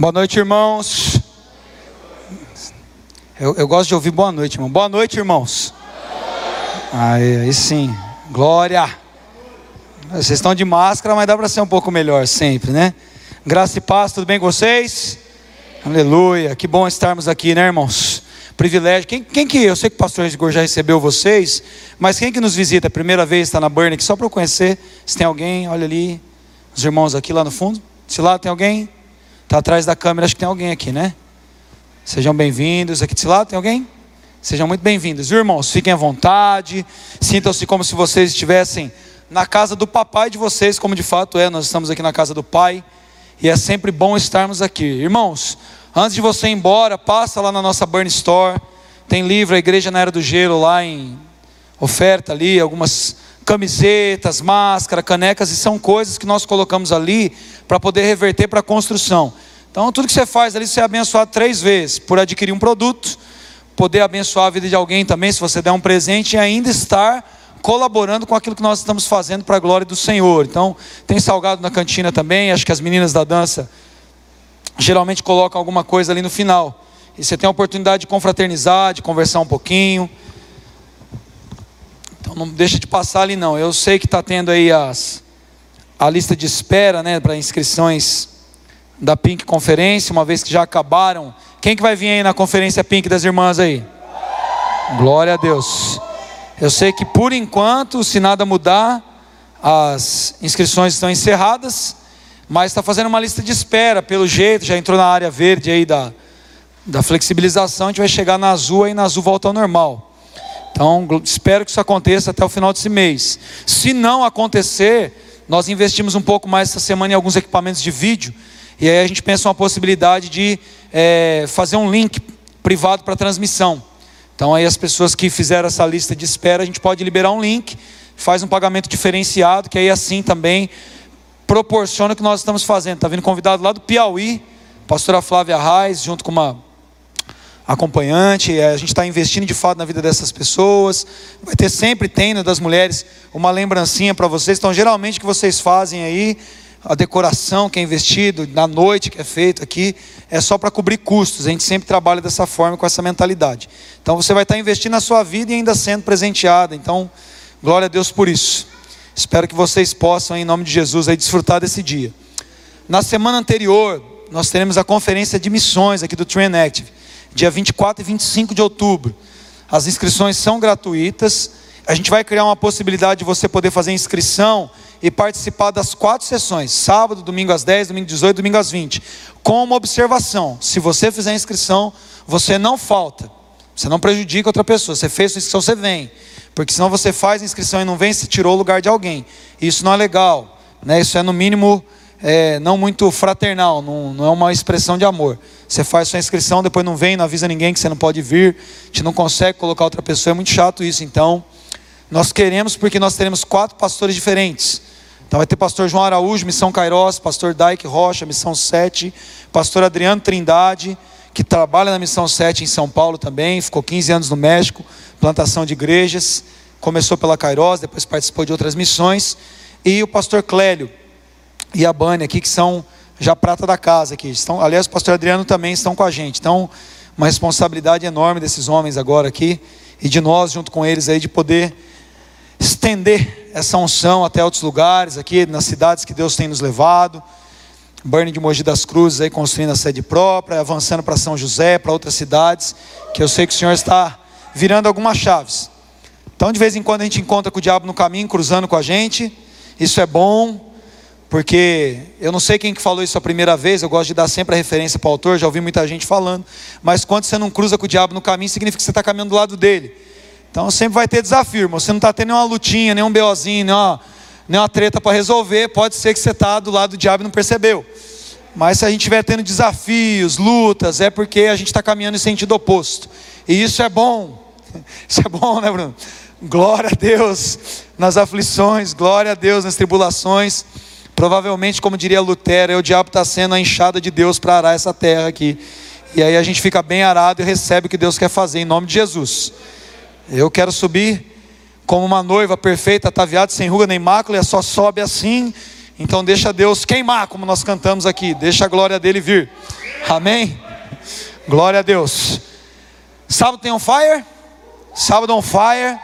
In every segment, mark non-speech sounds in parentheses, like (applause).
Boa noite, irmãos. Eu, eu, gosto de ouvir boa noite, irmão. Boa noite, irmãos. Aí, aí sim, glória. Vocês estão de máscara, mas dá para ser um pouco melhor sempre, né? Graça e paz, tudo bem com vocês? Aleluia, que bom estarmos aqui, né, irmãos? Privilégio. Quem, quem que, eu sei que o pastor Igor já recebeu vocês, mas quem que nos visita? A primeira vez está na Burn aqui, só para eu conhecer. Se tem alguém, olha ali, os irmãos aqui lá no fundo. Se lá tem alguém, está atrás da câmera, acho que tem alguém aqui, né? Sejam bem-vindos. Aqui desse lado tem alguém? Sejam muito bem-vindos. Irmãos, fiquem à vontade. Sintam-se como se vocês estivessem na casa do papai de vocês, como de fato é. Nós estamos aqui na casa do pai. E é sempre bom estarmos aqui. Irmãos, antes de você ir embora, passa lá na nossa Burn Store. Tem livro, a Igreja na Era do Gelo, lá em oferta ali, algumas camisetas, máscara, canecas, e são coisas que nós colocamos ali para poder reverter para a construção. Então, tudo que você faz ali, você é abençoado três vezes: por adquirir um produto, poder abençoar a vida de alguém também, se você der um presente, e ainda estar colaborando com aquilo que nós estamos fazendo para a glória do Senhor. Então, tem salgado na cantina também, acho que as meninas da dança geralmente colocam alguma coisa ali no final. E você tem a oportunidade de confraternizar, de conversar um pouquinho. Então não deixa de passar ali não. Eu sei que está tendo aí as, a lista de espera né, para inscrições da Pink Conferência, uma vez que já acabaram. Quem que vai vir aí na conferência Pink das irmãs aí? Glória a Deus. Eu sei que por enquanto, se nada mudar, as inscrições estão encerradas, mas está fazendo uma lista de espera, pelo jeito, já entrou na área verde aí da, da flexibilização, a gente vai chegar na azul e na azul volta ao normal. Então, espero que isso aconteça até o final desse mês. Se não acontecer, nós investimos um pouco mais essa semana em alguns equipamentos de vídeo e aí a gente pensa uma possibilidade de é, fazer um link privado para transmissão. Então aí as pessoas que fizeram essa lista de espera, a gente pode liberar um link, faz um pagamento diferenciado, que aí assim também proporciona o que nós estamos fazendo. Está vindo convidado lá do Piauí, pastora Flávia Reis, junto com uma acompanhante, a gente está investindo de fato na vida dessas pessoas. Vai ter sempre, tem das mulheres, uma lembrancinha para vocês. Então, geralmente o que vocês fazem aí a decoração que é investido, na noite que é feito aqui, é só para cobrir custos. A gente sempre trabalha dessa forma, com essa mentalidade. Então você vai estar investindo na sua vida e ainda sendo presenteada. Então, glória a Deus por isso. Espero que vocês possam, em nome de Jesus, aí, desfrutar desse dia. Na semana anterior, nós teremos a conferência de missões aqui do Train Active, dia 24 e 25 de outubro. As inscrições são gratuitas. A gente vai criar uma possibilidade de você poder fazer inscrição e participar das quatro sessões, sábado, domingo às 10, domingo às 18, domingo às 20. Com uma observação: se você fizer a inscrição, você não falta, você não prejudica outra pessoa. Você fez a inscrição, você vem. Porque senão você faz a inscrição e não vem, você tirou o lugar de alguém. Isso não é legal. Né? Isso é no mínimo é, não muito fraternal, não, não, é uma expressão de amor. Você faz sua inscrição, depois não vem, não avisa ninguém que você não pode vir, a gente não consegue colocar outra pessoa, é muito chato isso. Então, nós queremos porque nós teremos quatro pastores diferentes. Então vai ter pastor João Araújo, Missão Cairós, pastor Daik Rocha, Missão 7, pastor Adriano Trindade, que trabalha na Missão 7 em São Paulo também, ficou 15 anos no México, plantação de igrejas, começou pela Cairós, depois participou de outras missões, e o pastor Clélio e a Bânia aqui, que são já prata da casa aqui. Estão, aliás, o pastor Adriano também estão com a gente. Então, uma responsabilidade enorme desses homens agora aqui, e de nós junto com eles aí, de poder estender essa unção até outros lugares, aqui nas cidades que Deus tem nos levado. Burning de Mogi das Cruzes aí construindo a sede própria, avançando para São José, para outras cidades, que eu sei que o Senhor está virando algumas chaves. Então, de vez em quando a gente encontra com o diabo no caminho, cruzando com a gente. Isso é bom, porque eu não sei quem que falou isso a primeira vez, eu gosto de dar sempre a referência para o autor, já ouvi muita gente falando, mas quando você não cruza com o diabo no caminho, significa que você está caminhando do lado dele. Então sempre vai ter desafio, irmão. Você não está tendo nenhuma lutinha, nenhum BOzinho, nenhuma, nenhuma treta para resolver. Pode ser que você está do lado do diabo e não percebeu. Mas se a gente estiver tendo desafios, lutas, é porque a gente está caminhando em sentido oposto. E isso é bom. (laughs) Isso é bom, né, Bruno? Glória a Deus nas aflições, glória a Deus nas tribulações. Provavelmente, como diria Lutero, o diabo está sendo a enxada de Deus para arar essa terra aqui. E aí a gente fica bem arado e recebe o que Deus quer fazer em nome de Jesus. Eu quero subir como uma noiva perfeita, ataviada, sem ruga nem mácula, e só sobe assim. Então deixa Deus queimar, como nós cantamos aqui. Deixa a glória dele vir. Amém? Glória a Deus. Sábado tem on fire? Sábado on fire.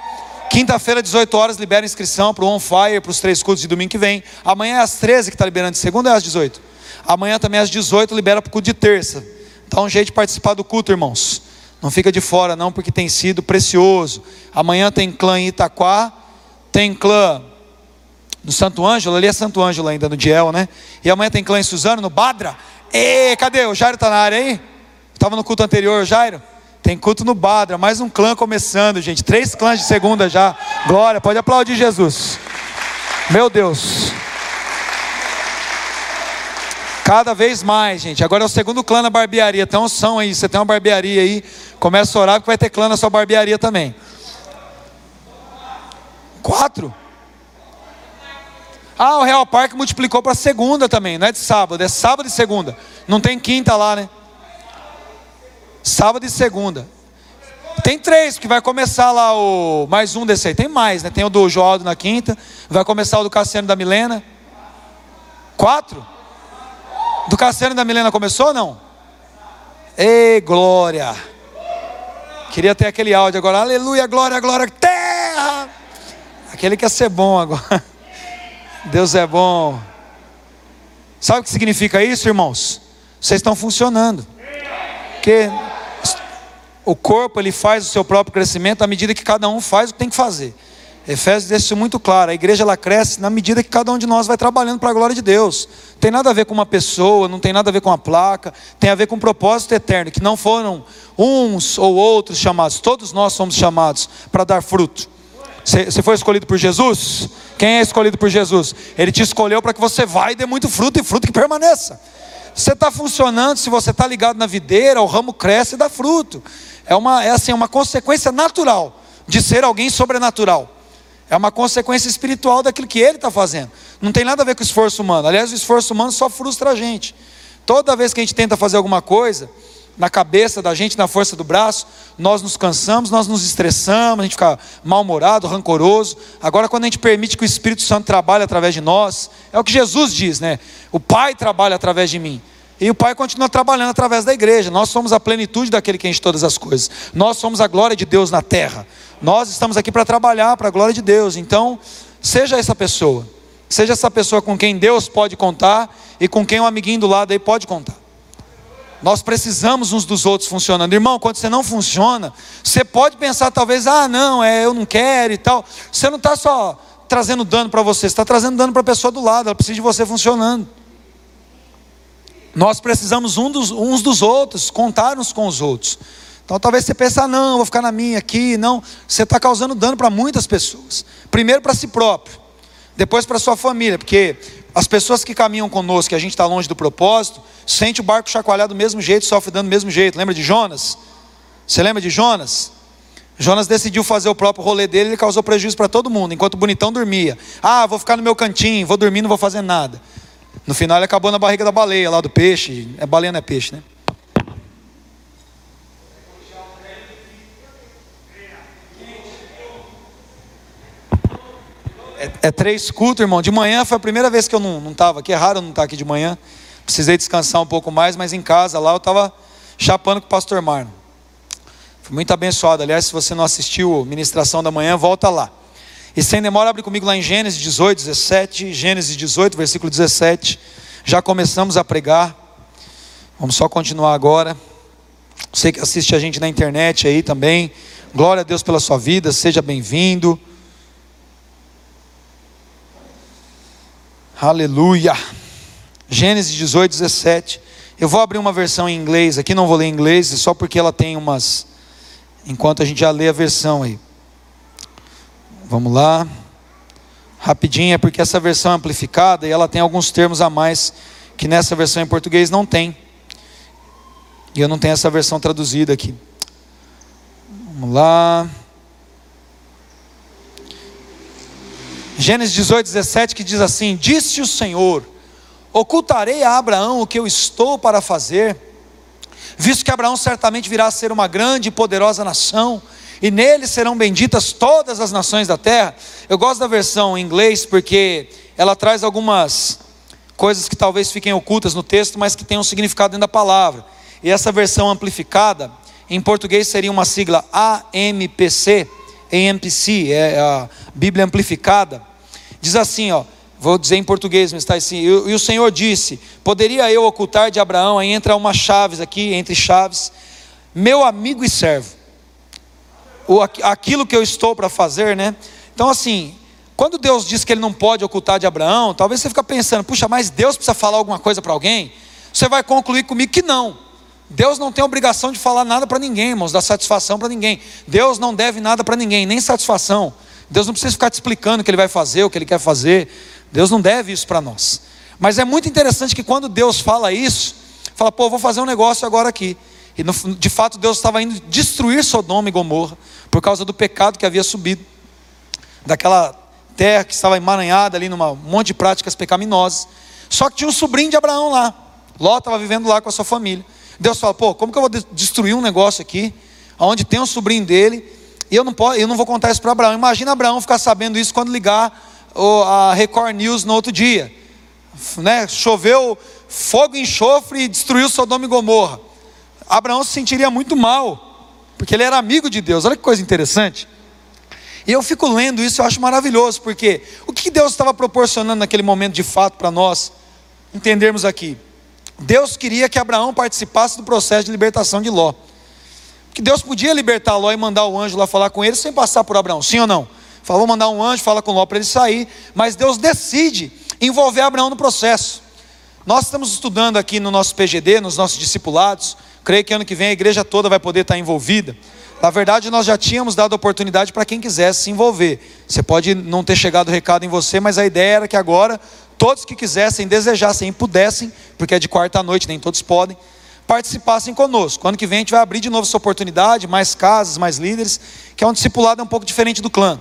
Quinta-feira, 18 horas, libera inscrição para o On Fire, para os três cultos de domingo que vem. Amanhã é às 13 que está liberando, de segunda é às 18. Amanhã também às 18 libera para o culto de terça. Dá um jeito de participar do culto, irmãos. Não fica de fora, não, porque tem sido precioso. Amanhã tem clã em Itaquá, tem clã no Santo Ângelo, ali é Santo Ângelo ainda, no Diel, né? E amanhã tem clã em Suzano, no Badra. E cadê? O Jairo está na área aí? Estava no culto anterior, Jairo? Tem culto no Badra, mais um clã começando, gente. Três clãs de segunda já. Glória, pode aplaudir Jesus. Meu Deus. Cada vez mais, gente. Agora é o segundo clã na barbearia. Então são aí. Você tem uma barbearia aí. Começa a orar porque vai ter clã na sua barbearia também. Quatro? Ah, o Real Parque multiplicou para segunda também. Não é de sábado, é sábado e segunda. Não tem quinta lá, né? Sábado e segunda. Tem três, porque vai começar lá o. Mais um desse aí. Tem mais, né? Tem o do Joaldo na quinta. Vai começar o do Cassiano da Milena. Quatro? Do Cassiano da Milena começou ou não? Ei, glória! Queria ter aquele áudio agora. Aleluia, glória, glória, terra! Aquele quer ser bom agora. (laughs) Deus é bom. Sabe o que significa isso, irmãos? Vocês estão funcionando. Porque o corpo ele faz o seu próprio crescimento à medida que cada um faz o que tem que fazer. Efésios deixa isso muito claro. A igreja ela cresce na medida que cada um de nós vai trabalhando para a glória de Deus. Tem nada a ver com uma pessoa, não tem nada a ver com uma placa, tem a ver com um propósito eterno, que não foram uns ou outros chamados, todos nós somos chamados para dar fruto. Você foi escolhido por Jesus? Quem é escolhido por Jesus? Ele te escolheu para que você vá e dê muito fruto e fruto que permaneça. Você está funcionando, se você está ligado na videira, o ramo cresce e dá fruto. É uma, é assim, uma consequência natural de ser alguém sobrenatural. É uma consequência espiritual daquilo que ele está fazendo. Não tem nada a ver com o esforço humano. Aliás, o esforço humano só frustra a gente. Toda vez que a gente tenta fazer alguma coisa, na cabeça da gente, na força do braço, nós nos cansamos, nós nos estressamos, a gente fica mal-humorado, rancoroso. Agora, quando a gente permite que o Espírito Santo trabalhe através de nós, é o que Jesus diz, né? O Pai trabalha através de mim. E o Pai continua trabalhando através da igreja. Nós somos a plenitude daquele que enche todas as coisas. Nós somos a glória de Deus na terra. Nós estamos aqui para trabalhar para a glória de Deus. Então, seja essa pessoa. Seja essa pessoa com quem Deus pode contar e com quem um amiguinho do lado aí pode contar. Nós precisamos uns dos outros funcionando. Irmão, quando você não funciona, você pode pensar talvez, ah, não, é, eu não quero e tal. Você não está só trazendo dano para você, você está trazendo dano para a pessoa do lado, ela precisa de você funcionando. Nós precisamos um dos, uns dos outros, contar uns com os outros. Então talvez você pense, ah, não, vou ficar na minha aqui. Não, você está causando dano para muitas pessoas. Primeiro para si próprio, depois para sua família, porque as pessoas que caminham conosco, que a gente está longe do propósito, sente o barco chacoalhar do mesmo jeito, sofre dano do mesmo jeito. Lembra de Jonas? Você lembra de Jonas? Jonas decidiu fazer o próprio rolê dele, ele causou prejuízo para todo mundo, enquanto o bonitão dormia. Ah, vou ficar no meu cantinho, vou dormir, não vou fazer nada. No final ele acabou na barriga da baleia, lá do peixe. É baleia, não é peixe, né? É, é, três cultos, irmão. De manhã foi a primeira vez que eu não estava aqui. É raro não estar aqui de manhã. Precisei descansar um pouco mais, mas em casa lá eu estava chapando com o pastor Marno. Fui muito abençoado. Aliás, se você não assistiu a ministração da manhã, volta lá. E sem demora, abre comigo lá em Gênesis 18, 17. Gênesis 18, versículo 17. Já começamos a pregar. Vamos só continuar agora. Você que assiste a gente na internet aí também. Glória a Deus pela sua vida, seja bem-vindo. Aleluia. Gênesis 18, 17. Eu vou abrir uma versão em inglês aqui, não vou ler em inglês, só porque ela tem umas. Enquanto a gente já lê a versão aí. Vamos lá. Rapidinho, é porque essa versão é amplificada e ela tem alguns termos a mais que nessa versão em português não tem. E eu não tenho essa versão traduzida aqui. Vamos lá. Gênesis 18, 17, que diz assim: Disse o Senhor: Ocultarei a Abraão o que eu estou para fazer, visto que Abraão certamente virá a ser uma grande e poderosa nação e nele serão benditas todas as nações da terra. Eu gosto da versão em inglês porque ela traz algumas coisas que talvez fiquem ocultas no texto, mas que têm um significado dentro da palavra. e essa versão amplificada, em português seria uma sigla AMPC, AMPC, é a Bíblia amplificada. Diz assim, ó, vou dizer em português, mas está assim, e, o Senhor disse: Poderia eu ocultar de Abraão, aí entra umas chaves aqui, entre chaves, meu amigo e servo. O, aquilo que eu estou para fazer, né? Então, assim, quando Deus diz que Ele não pode ocultar de Abraão, talvez você fique pensando, puxa, mas Deus precisa falar alguma coisa para alguém? Você vai concluir comigo que não. Deus não tem obrigação de falar nada para ninguém, irmãos, dar satisfação para ninguém. Deus não deve nada para ninguém, nem satisfação. Deus não precisa ficar te explicando o que Ele vai fazer, o que Ele quer fazer. Deus não deve isso para nós. Mas é muito interessante que quando Deus fala isso, fala, pô, vou fazer um negócio agora aqui. E de fato Deus estava indo destruir Sodoma e Gomorra por causa do pecado que havia subido daquela terra que estava emaranhada ali num monte de práticas pecaminosas. Só que tinha um sobrinho de Abraão lá. Ló estava vivendo lá com a sua família. Deus fala: pô, como que eu vou destruir um negócio aqui, onde tem um sobrinho dele, e eu não, posso, eu não vou contar isso para Abraão. Imagina Abraão ficar sabendo isso quando ligar a Record News no outro dia. Né? Choveu fogo enxofre e destruiu Sodoma e Gomorra. Abraão se sentiria muito mal, porque ele era amigo de Deus. Olha que coisa interessante. E eu fico lendo isso, eu acho maravilhoso, porque o que Deus estava proporcionando naquele momento de fato para nós entendermos aqui? Deus queria que Abraão participasse do processo de libertação de Ló. Que Deus podia libertar Ló e mandar o anjo lá falar com ele sem passar por Abraão, sim ou não? Falou, mandar um anjo, fala com Ló para ele sair, mas Deus decide envolver Abraão no processo. Nós estamos estudando aqui no nosso PGD, nos nossos discipulados, creio que ano que vem a igreja toda vai poder estar envolvida. Na verdade, nós já tínhamos dado oportunidade para quem quisesse se envolver. Você pode não ter chegado o recado em você, mas a ideia era que agora todos que quisessem, desejassem e pudessem, porque é de quarta noite, nem todos podem, participassem conosco. Ano que vem a gente vai abrir de novo essa oportunidade, mais casas, mais líderes, que é um discipulado um pouco diferente do clã.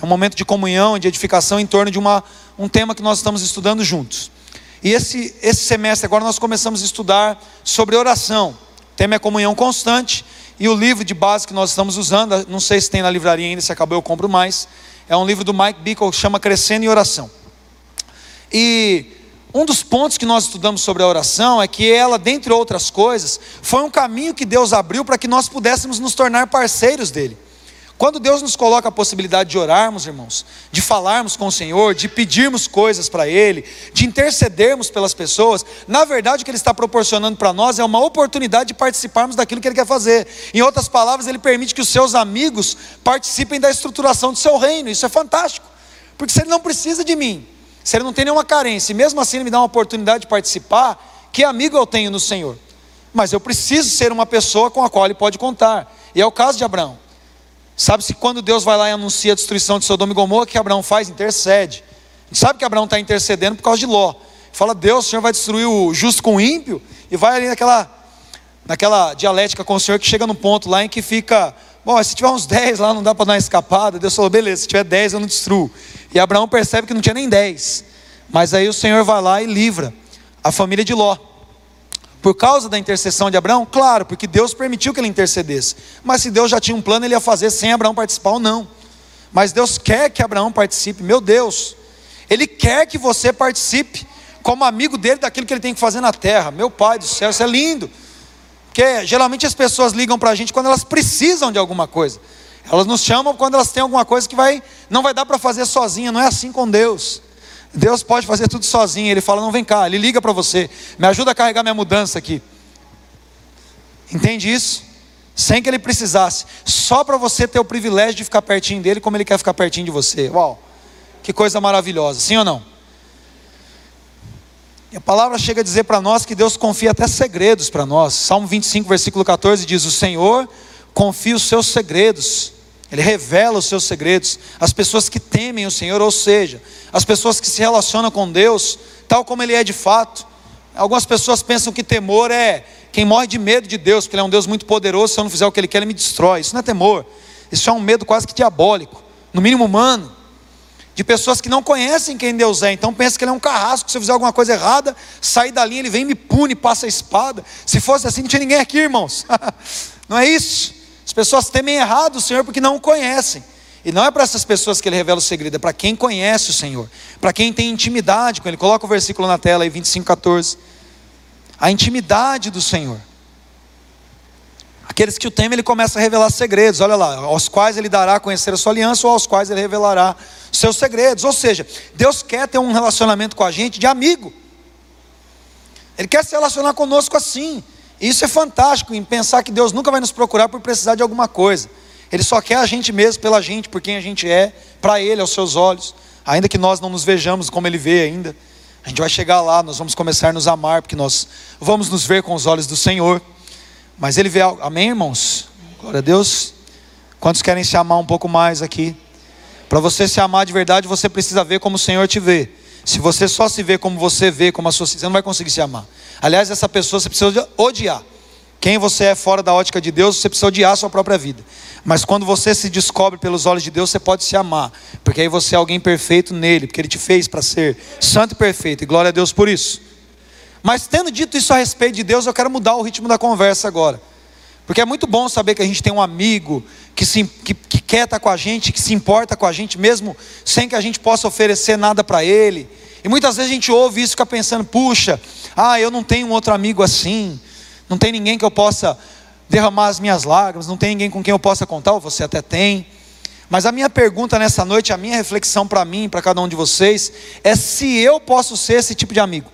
É um momento de comunhão, de edificação em torno de uma, um tema que nós estamos estudando juntos. E esse, esse semestre agora nós começamos a estudar sobre oração. Tema é comunhão constante. E o livro de base que nós estamos usando, não sei se tem na livraria ainda, se acabou eu compro mais. É um livro do Mike Bickle chama Crescendo em Oração. E um dos pontos que nós estudamos sobre a oração é que ela, dentre outras coisas, foi um caminho que Deus abriu para que nós pudéssemos nos tornar parceiros dele. Quando Deus nos coloca a possibilidade de orarmos, irmãos, de falarmos com o Senhor, de pedirmos coisas para Ele, de intercedermos pelas pessoas, na verdade o que Ele está proporcionando para nós é uma oportunidade de participarmos daquilo que Ele quer fazer. Em outras palavras, Ele permite que os seus amigos participem da estruturação do seu reino. Isso é fantástico, porque se Ele não precisa de mim, se Ele não tem nenhuma carência, e mesmo assim Ele me dá uma oportunidade de participar, que amigo eu tenho no Senhor? Mas eu preciso ser uma pessoa com a qual Ele pode contar, e é o caso de Abraão. Sabe-se quando Deus vai lá e anuncia a destruição de Sodoma e Gomorra, o que Abraão faz? Intercede. Sabe que Abraão está intercedendo por causa de Ló. Fala, Deus, o Senhor vai destruir o justo com o ímpio? E vai ali naquela, naquela dialética com o Senhor que chega no ponto lá em que fica, bom, se tiver uns 10 lá não dá para dar uma escapada. Deus falou, beleza, se tiver 10 eu não destruo. E Abraão percebe que não tinha nem 10. Mas aí o Senhor vai lá e livra a família de Ló. Por causa da intercessão de Abraão? Claro, porque Deus permitiu que ele intercedesse. Mas se Deus já tinha um plano, ele ia fazer sem Abraão participar ou não. Mas Deus quer que Abraão participe, meu Deus. Ele quer que você participe como amigo dele daquilo que ele tem que fazer na terra. Meu Pai do céu, isso é lindo. Porque geralmente as pessoas ligam para a gente quando elas precisam de alguma coisa. Elas nos chamam quando elas têm alguma coisa que vai, não vai dar para fazer sozinha. Não é assim com Deus. Deus pode fazer tudo sozinho. Ele fala: Não, vem cá. Ele liga para você. Me ajuda a carregar minha mudança aqui. Entende isso? Sem que ele precisasse. Só para você ter o privilégio de ficar pertinho dele, como ele quer ficar pertinho de você. Uau! Que coisa maravilhosa. Sim ou não? E a palavra chega a dizer para nós que Deus confia até segredos para nós. Salmo 25, versículo 14 diz: O Senhor confia os seus segredos ele revela os seus segredos às pessoas que temem o Senhor, ou seja, as pessoas que se relacionam com Deus, tal como Ele é de fato. Algumas pessoas pensam que temor é quem morre de medo de Deus, porque Ele é um Deus muito poderoso, se eu não fizer o que Ele quer, Ele me destrói. Isso não é temor, isso é um medo quase que diabólico, no mínimo humano, de pessoas que não conhecem quem Deus é, então pensam que Ele é um carrasco, se eu fizer alguma coisa errada, sair da linha, Ele vem me pune, passa a espada. Se fosse assim, não tinha ninguém aqui, irmãos. (laughs) não é isso? As pessoas temem errado o Senhor porque não o conhecem. E não é para essas pessoas que ele revela o segredo, é para quem conhece o Senhor, para quem tem intimidade com ele. Coloca o versículo na tela aí, 25, 14. A intimidade do Senhor. Aqueles que o temem, ele começa a revelar segredos, olha lá, aos quais ele dará a conhecer a sua aliança, ou aos quais ele revelará seus segredos. Ou seja, Deus quer ter um relacionamento com a gente de amigo. Ele quer se relacionar conosco assim. Isso é fantástico em pensar que Deus nunca vai nos procurar por precisar de alguma coisa. Ele só quer a gente mesmo pela gente, por quem a gente é, para Ele, aos seus olhos. Ainda que nós não nos vejamos como Ele vê ainda. A gente vai chegar lá, nós vamos começar a nos amar, porque nós vamos nos ver com os olhos do Senhor. Mas Ele vê, amém, irmãos? Glória a Deus. Quantos querem se amar um pouco mais aqui? Para você se amar de verdade, você precisa ver como o Senhor te vê. Se você só se vê como você vê, como a sua, você não vai conseguir se amar. Aliás, essa pessoa você precisa odiar. Quem você é fora da ótica de Deus, você precisa odiar a sua própria vida. Mas quando você se descobre pelos olhos de Deus, você pode se amar, porque aí você é alguém perfeito nele, porque ele te fez para ser santo e perfeito, e glória a Deus por isso. Mas tendo dito isso a respeito de Deus, eu quero mudar o ritmo da conversa agora. Porque é muito bom saber que a gente tem um amigo que, se, que, que quer estar com a gente, que se importa com a gente, mesmo sem que a gente possa oferecer nada para ele. E muitas vezes a gente ouve isso e fica pensando: puxa, ah, eu não tenho um outro amigo assim, não tem ninguém que eu possa derramar as minhas lágrimas, não tem ninguém com quem eu possa contar, ou você até tem. Mas a minha pergunta nessa noite, a minha reflexão para mim, para cada um de vocês, é se eu posso ser esse tipo de amigo.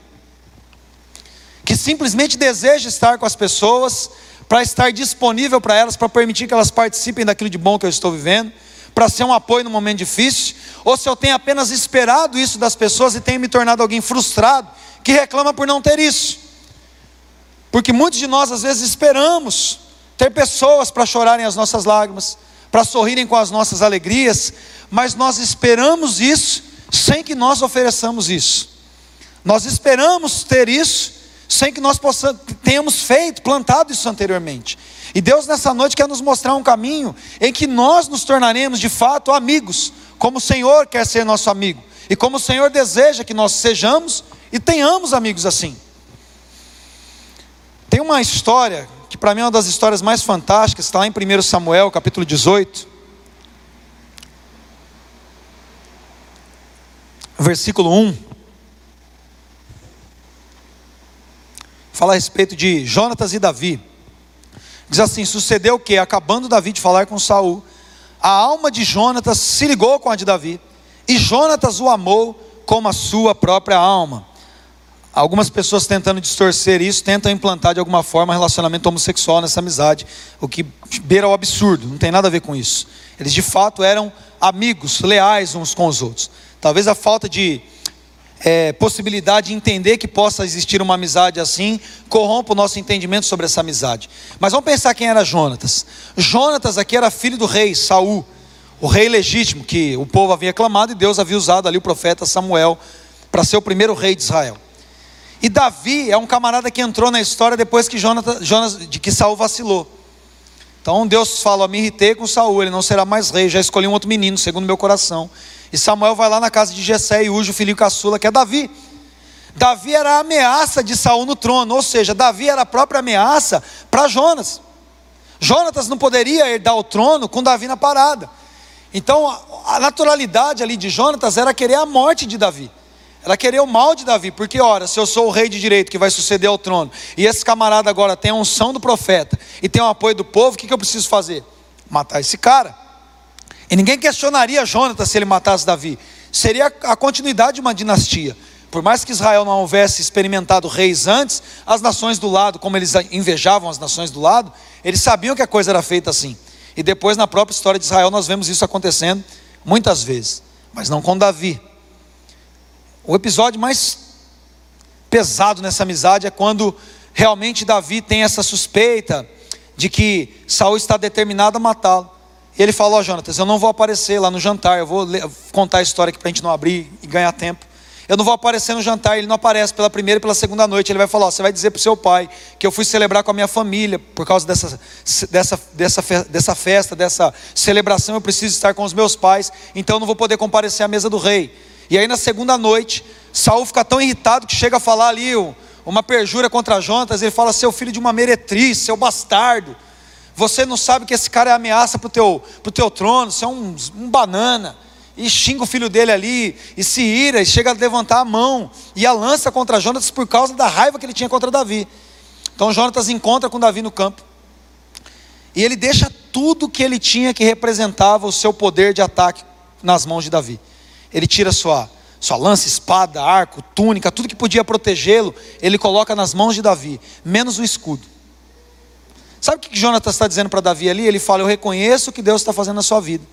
Que simplesmente deseja estar com as pessoas, para estar disponível para elas, para permitir que elas participem daquilo de bom que eu estou vivendo, para ser um apoio no momento difícil, ou se eu tenho apenas esperado isso das pessoas e tenho me tornado alguém frustrado, que reclama por não ter isso. Porque muitos de nós às vezes esperamos ter pessoas para chorarem as nossas lágrimas, para sorrirem com as nossas alegrias, mas nós esperamos isso sem que nós ofereçamos isso. Nós esperamos ter isso sem que nós possamos, tenhamos feito, plantado isso anteriormente. E Deus nessa noite quer nos mostrar um caminho em que nós nos tornaremos de fato amigos, como o Senhor quer ser nosso amigo, e como o Senhor deseja que nós sejamos e tenhamos amigos assim. Tem uma história que para mim é uma das histórias mais fantásticas, está lá em 1 Samuel, capítulo 18. Versículo 1. fala a respeito de Jonatas e Davi. Diz assim: sucedeu que, acabando Davi de falar com Saul, a alma de Jonatas se ligou com a de Davi, e Jonatas o amou como a sua própria alma. Algumas pessoas tentando distorcer isso, tentam implantar de alguma forma relacionamento homossexual nessa amizade, o que beira o absurdo, não tem nada a ver com isso. Eles de fato eram amigos, leais uns com os outros. Talvez a falta de é, possibilidade de entender que possa existir uma amizade assim, corrompa o nosso entendimento sobre essa amizade. Mas vamos pensar quem era Jonatas. Jonatas aqui era filho do rei Saul, o rei legítimo que o povo havia clamado e Deus havia usado ali o profeta Samuel para ser o primeiro rei de Israel. E Davi é um camarada que entrou na história depois que Jonas, de que Saul vacilou. Então Deus fala: Me irritei com Saul, ele não será mais rei, já escolhi um outro menino, segundo meu coração. E Samuel vai lá na casa de Jessé e Ujo, o filho caçula, que é Davi. Davi era a ameaça de Saul no trono, ou seja, Davi era a própria ameaça para Jonas. Jonatas não poderia herdar o trono com Davi na parada. Então, a naturalidade ali de Jonatas era querer a morte de Davi. Era querer o mal de Davi, porque ora, se eu sou o rei de direito que vai suceder ao trono, e esse camarada agora tem a unção do profeta e tem o apoio do povo, o que, que eu preciso fazer? Matar esse cara. E ninguém questionaria Jonatas se ele matasse Davi. Seria a continuidade de uma dinastia. Por mais que Israel não houvesse experimentado reis antes, as nações do lado, como eles invejavam as nações do lado, eles sabiam que a coisa era feita assim. E depois, na própria história de Israel, nós vemos isso acontecendo muitas vezes, mas não com Davi. O episódio mais pesado nessa amizade é quando realmente Davi tem essa suspeita de que Saul está determinado a matá-lo. E ele falou: Ó, oh, Jonatas, eu não vou aparecer lá no jantar, eu vou contar a história aqui para a gente não abrir e ganhar tempo. Eu não vou aparecer no jantar, ele não aparece pela primeira e pela segunda noite. Ele vai falar: oh, Você vai dizer para o seu pai que eu fui celebrar com a minha família por causa dessa, dessa, dessa, dessa festa, dessa celebração. Eu preciso estar com os meus pais, então eu não vou poder comparecer à mesa do rei. E aí na segunda noite, Saul fica tão irritado que chega a falar ali uma perjura contra Jonatas. Ele fala: Seu filho de uma meretriz, seu bastardo. Você não sabe que esse cara é ameaça para o teu, pro teu trono, você é um, um banana. E xinga o filho dele ali, e se ira, e chega a levantar a mão, e a lança contra Jonatas por causa da raiva que ele tinha contra Davi. Então Jonatas encontra com Davi no campo. E ele deixa tudo que ele tinha que representava o seu poder de ataque nas mãos de Davi. Ele tira sua, sua lança, espada, arco, túnica, tudo que podia protegê-lo, ele coloca nas mãos de Davi, menos o escudo. Sabe o que Jonatas está dizendo para Davi ali? Ele fala: Eu reconheço o que Deus está fazendo na sua vida.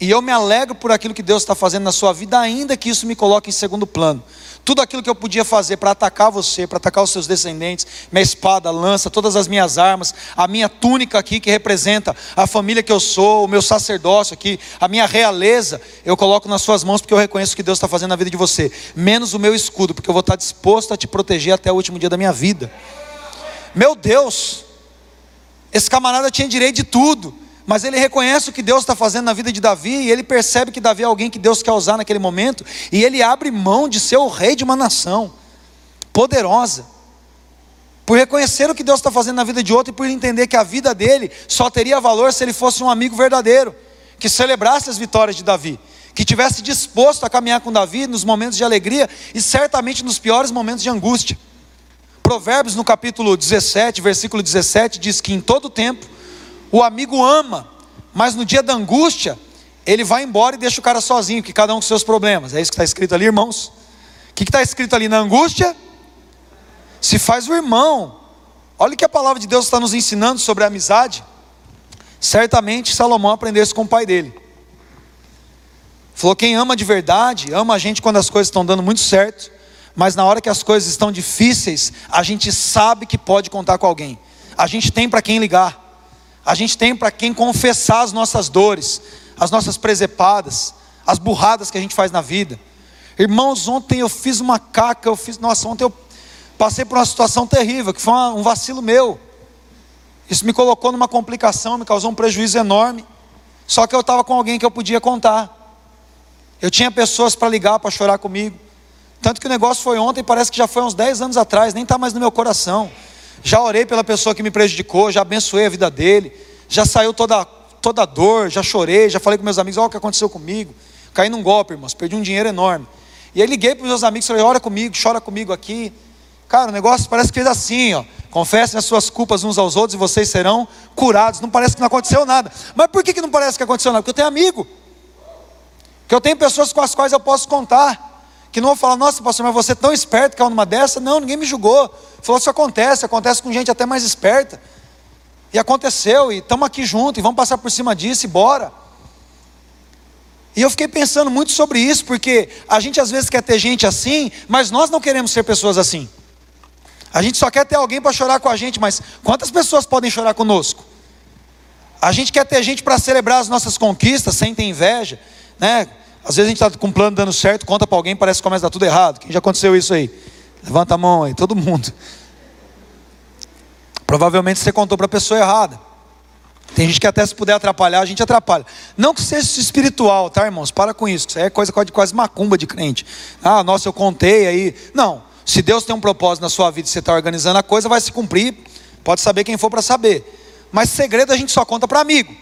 E eu me alegro por aquilo que Deus está fazendo na sua vida, ainda que isso me coloque em segundo plano. Tudo aquilo que eu podia fazer para atacar você, para atacar os seus descendentes, minha espada, lança, todas as minhas armas, a minha túnica aqui que representa a família que eu sou, o meu sacerdócio aqui, a minha realeza, eu coloco nas suas mãos porque eu reconheço que Deus está fazendo na vida de você. Menos o meu escudo, porque eu vou estar disposto a te proteger até o último dia da minha vida. Meu Deus, esse camarada tinha direito de tudo mas ele reconhece o que Deus está fazendo na vida de Davi, e ele percebe que Davi é alguém que Deus quer usar naquele momento, e ele abre mão de ser o rei de uma nação poderosa, por reconhecer o que Deus está fazendo na vida de outro e por entender que a vida dele só teria valor se ele fosse um amigo verdadeiro, que celebrasse as vitórias de Davi, que tivesse disposto a caminhar com Davi nos momentos de alegria e certamente nos piores momentos de angústia. Provérbios no capítulo 17, versículo 17 diz que em todo tempo o amigo ama, mas no dia da angústia, ele vai embora e deixa o cara sozinho, que cada um com seus problemas. É isso que está escrito ali, irmãos. O que está escrito ali na angústia? Se faz o irmão. Olha o que a palavra de Deus está nos ensinando sobre a amizade. Certamente Salomão aprendeu isso com o pai dele. Falou: quem ama de verdade, ama a gente quando as coisas estão dando muito certo, mas na hora que as coisas estão difíceis, a gente sabe que pode contar com alguém. A gente tem para quem ligar a gente tem para quem confessar as nossas dores, as nossas presepadas, as burradas que a gente faz na vida. Irmãos, ontem eu fiz uma caca, eu fiz, nossa, ontem eu passei por uma situação terrível, que foi uma, um vacilo meu. Isso me colocou numa complicação, me causou um prejuízo enorme. Só que eu estava com alguém que eu podia contar. Eu tinha pessoas para ligar, para chorar comigo. Tanto que o negócio foi ontem, parece que já foi uns 10 anos atrás, nem está mais no meu coração já orei pela pessoa que me prejudicou, já abençoei a vida dele, já saiu toda, toda a dor, já chorei, já falei com meus amigos, olha o que aconteceu comigo, caí num golpe, irmãos, perdi um dinheiro enorme. E aí liguei para os meus amigos, falei, ora comigo, chora comigo aqui. Cara, o negócio parece que fez assim, ó. Confessem as suas culpas uns aos outros e vocês serão curados. Não parece que não aconteceu nada. Mas por que, que não parece que aconteceu nada? Porque eu tenho amigo. Porque eu tenho pessoas com as quais eu posso contar que não vão falar, nossa, pastor, mas você é tão esperto que é uma dessa. Não, ninguém me julgou. Falou, isso acontece, acontece com gente até mais esperta. E aconteceu, e estamos aqui juntos, e vamos passar por cima disso, e bora. E eu fiquei pensando muito sobre isso, porque a gente às vezes quer ter gente assim, mas nós não queremos ser pessoas assim. A gente só quer ter alguém para chorar com a gente, mas quantas pessoas podem chorar conosco? A gente quer ter gente para celebrar as nossas conquistas sem ter inveja, né? Às vezes a gente está com um plano dando certo, conta para alguém, parece que começa a dar tudo errado. Quem já aconteceu isso aí? Levanta a mão aí, todo mundo. Provavelmente você contou para a pessoa errada. Tem gente que até se puder atrapalhar, a gente atrapalha. Não que seja espiritual, tá, irmãos? Para com isso. Isso aí é coisa quase, quase macumba de crente. Ah, nossa, eu contei aí. Não. Se Deus tem um propósito na sua vida e você está organizando a coisa, vai se cumprir. Pode saber quem for para saber. Mas segredo a gente só conta para amigo.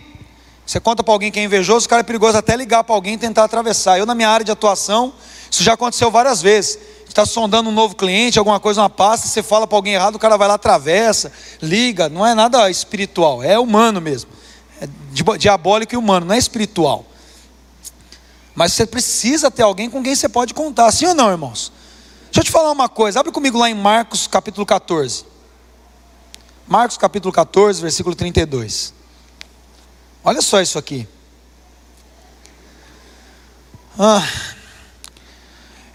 Você conta para alguém que é invejoso, o cara é perigoso até ligar para alguém e tentar atravessar. Eu, na minha área de atuação, isso já aconteceu várias vezes. Está sondando um novo cliente, alguma coisa, uma pasta, você fala para alguém errado, o cara vai lá, atravessa, liga. Não é nada espiritual, é humano mesmo. É diabólico e humano, não é espiritual. Mas você precisa ter alguém com quem você pode contar, sim ou não, irmãos? Deixa eu te falar uma coisa, abre comigo lá em Marcos capítulo 14. Marcos capítulo 14, versículo 32. Olha só isso aqui. Ah.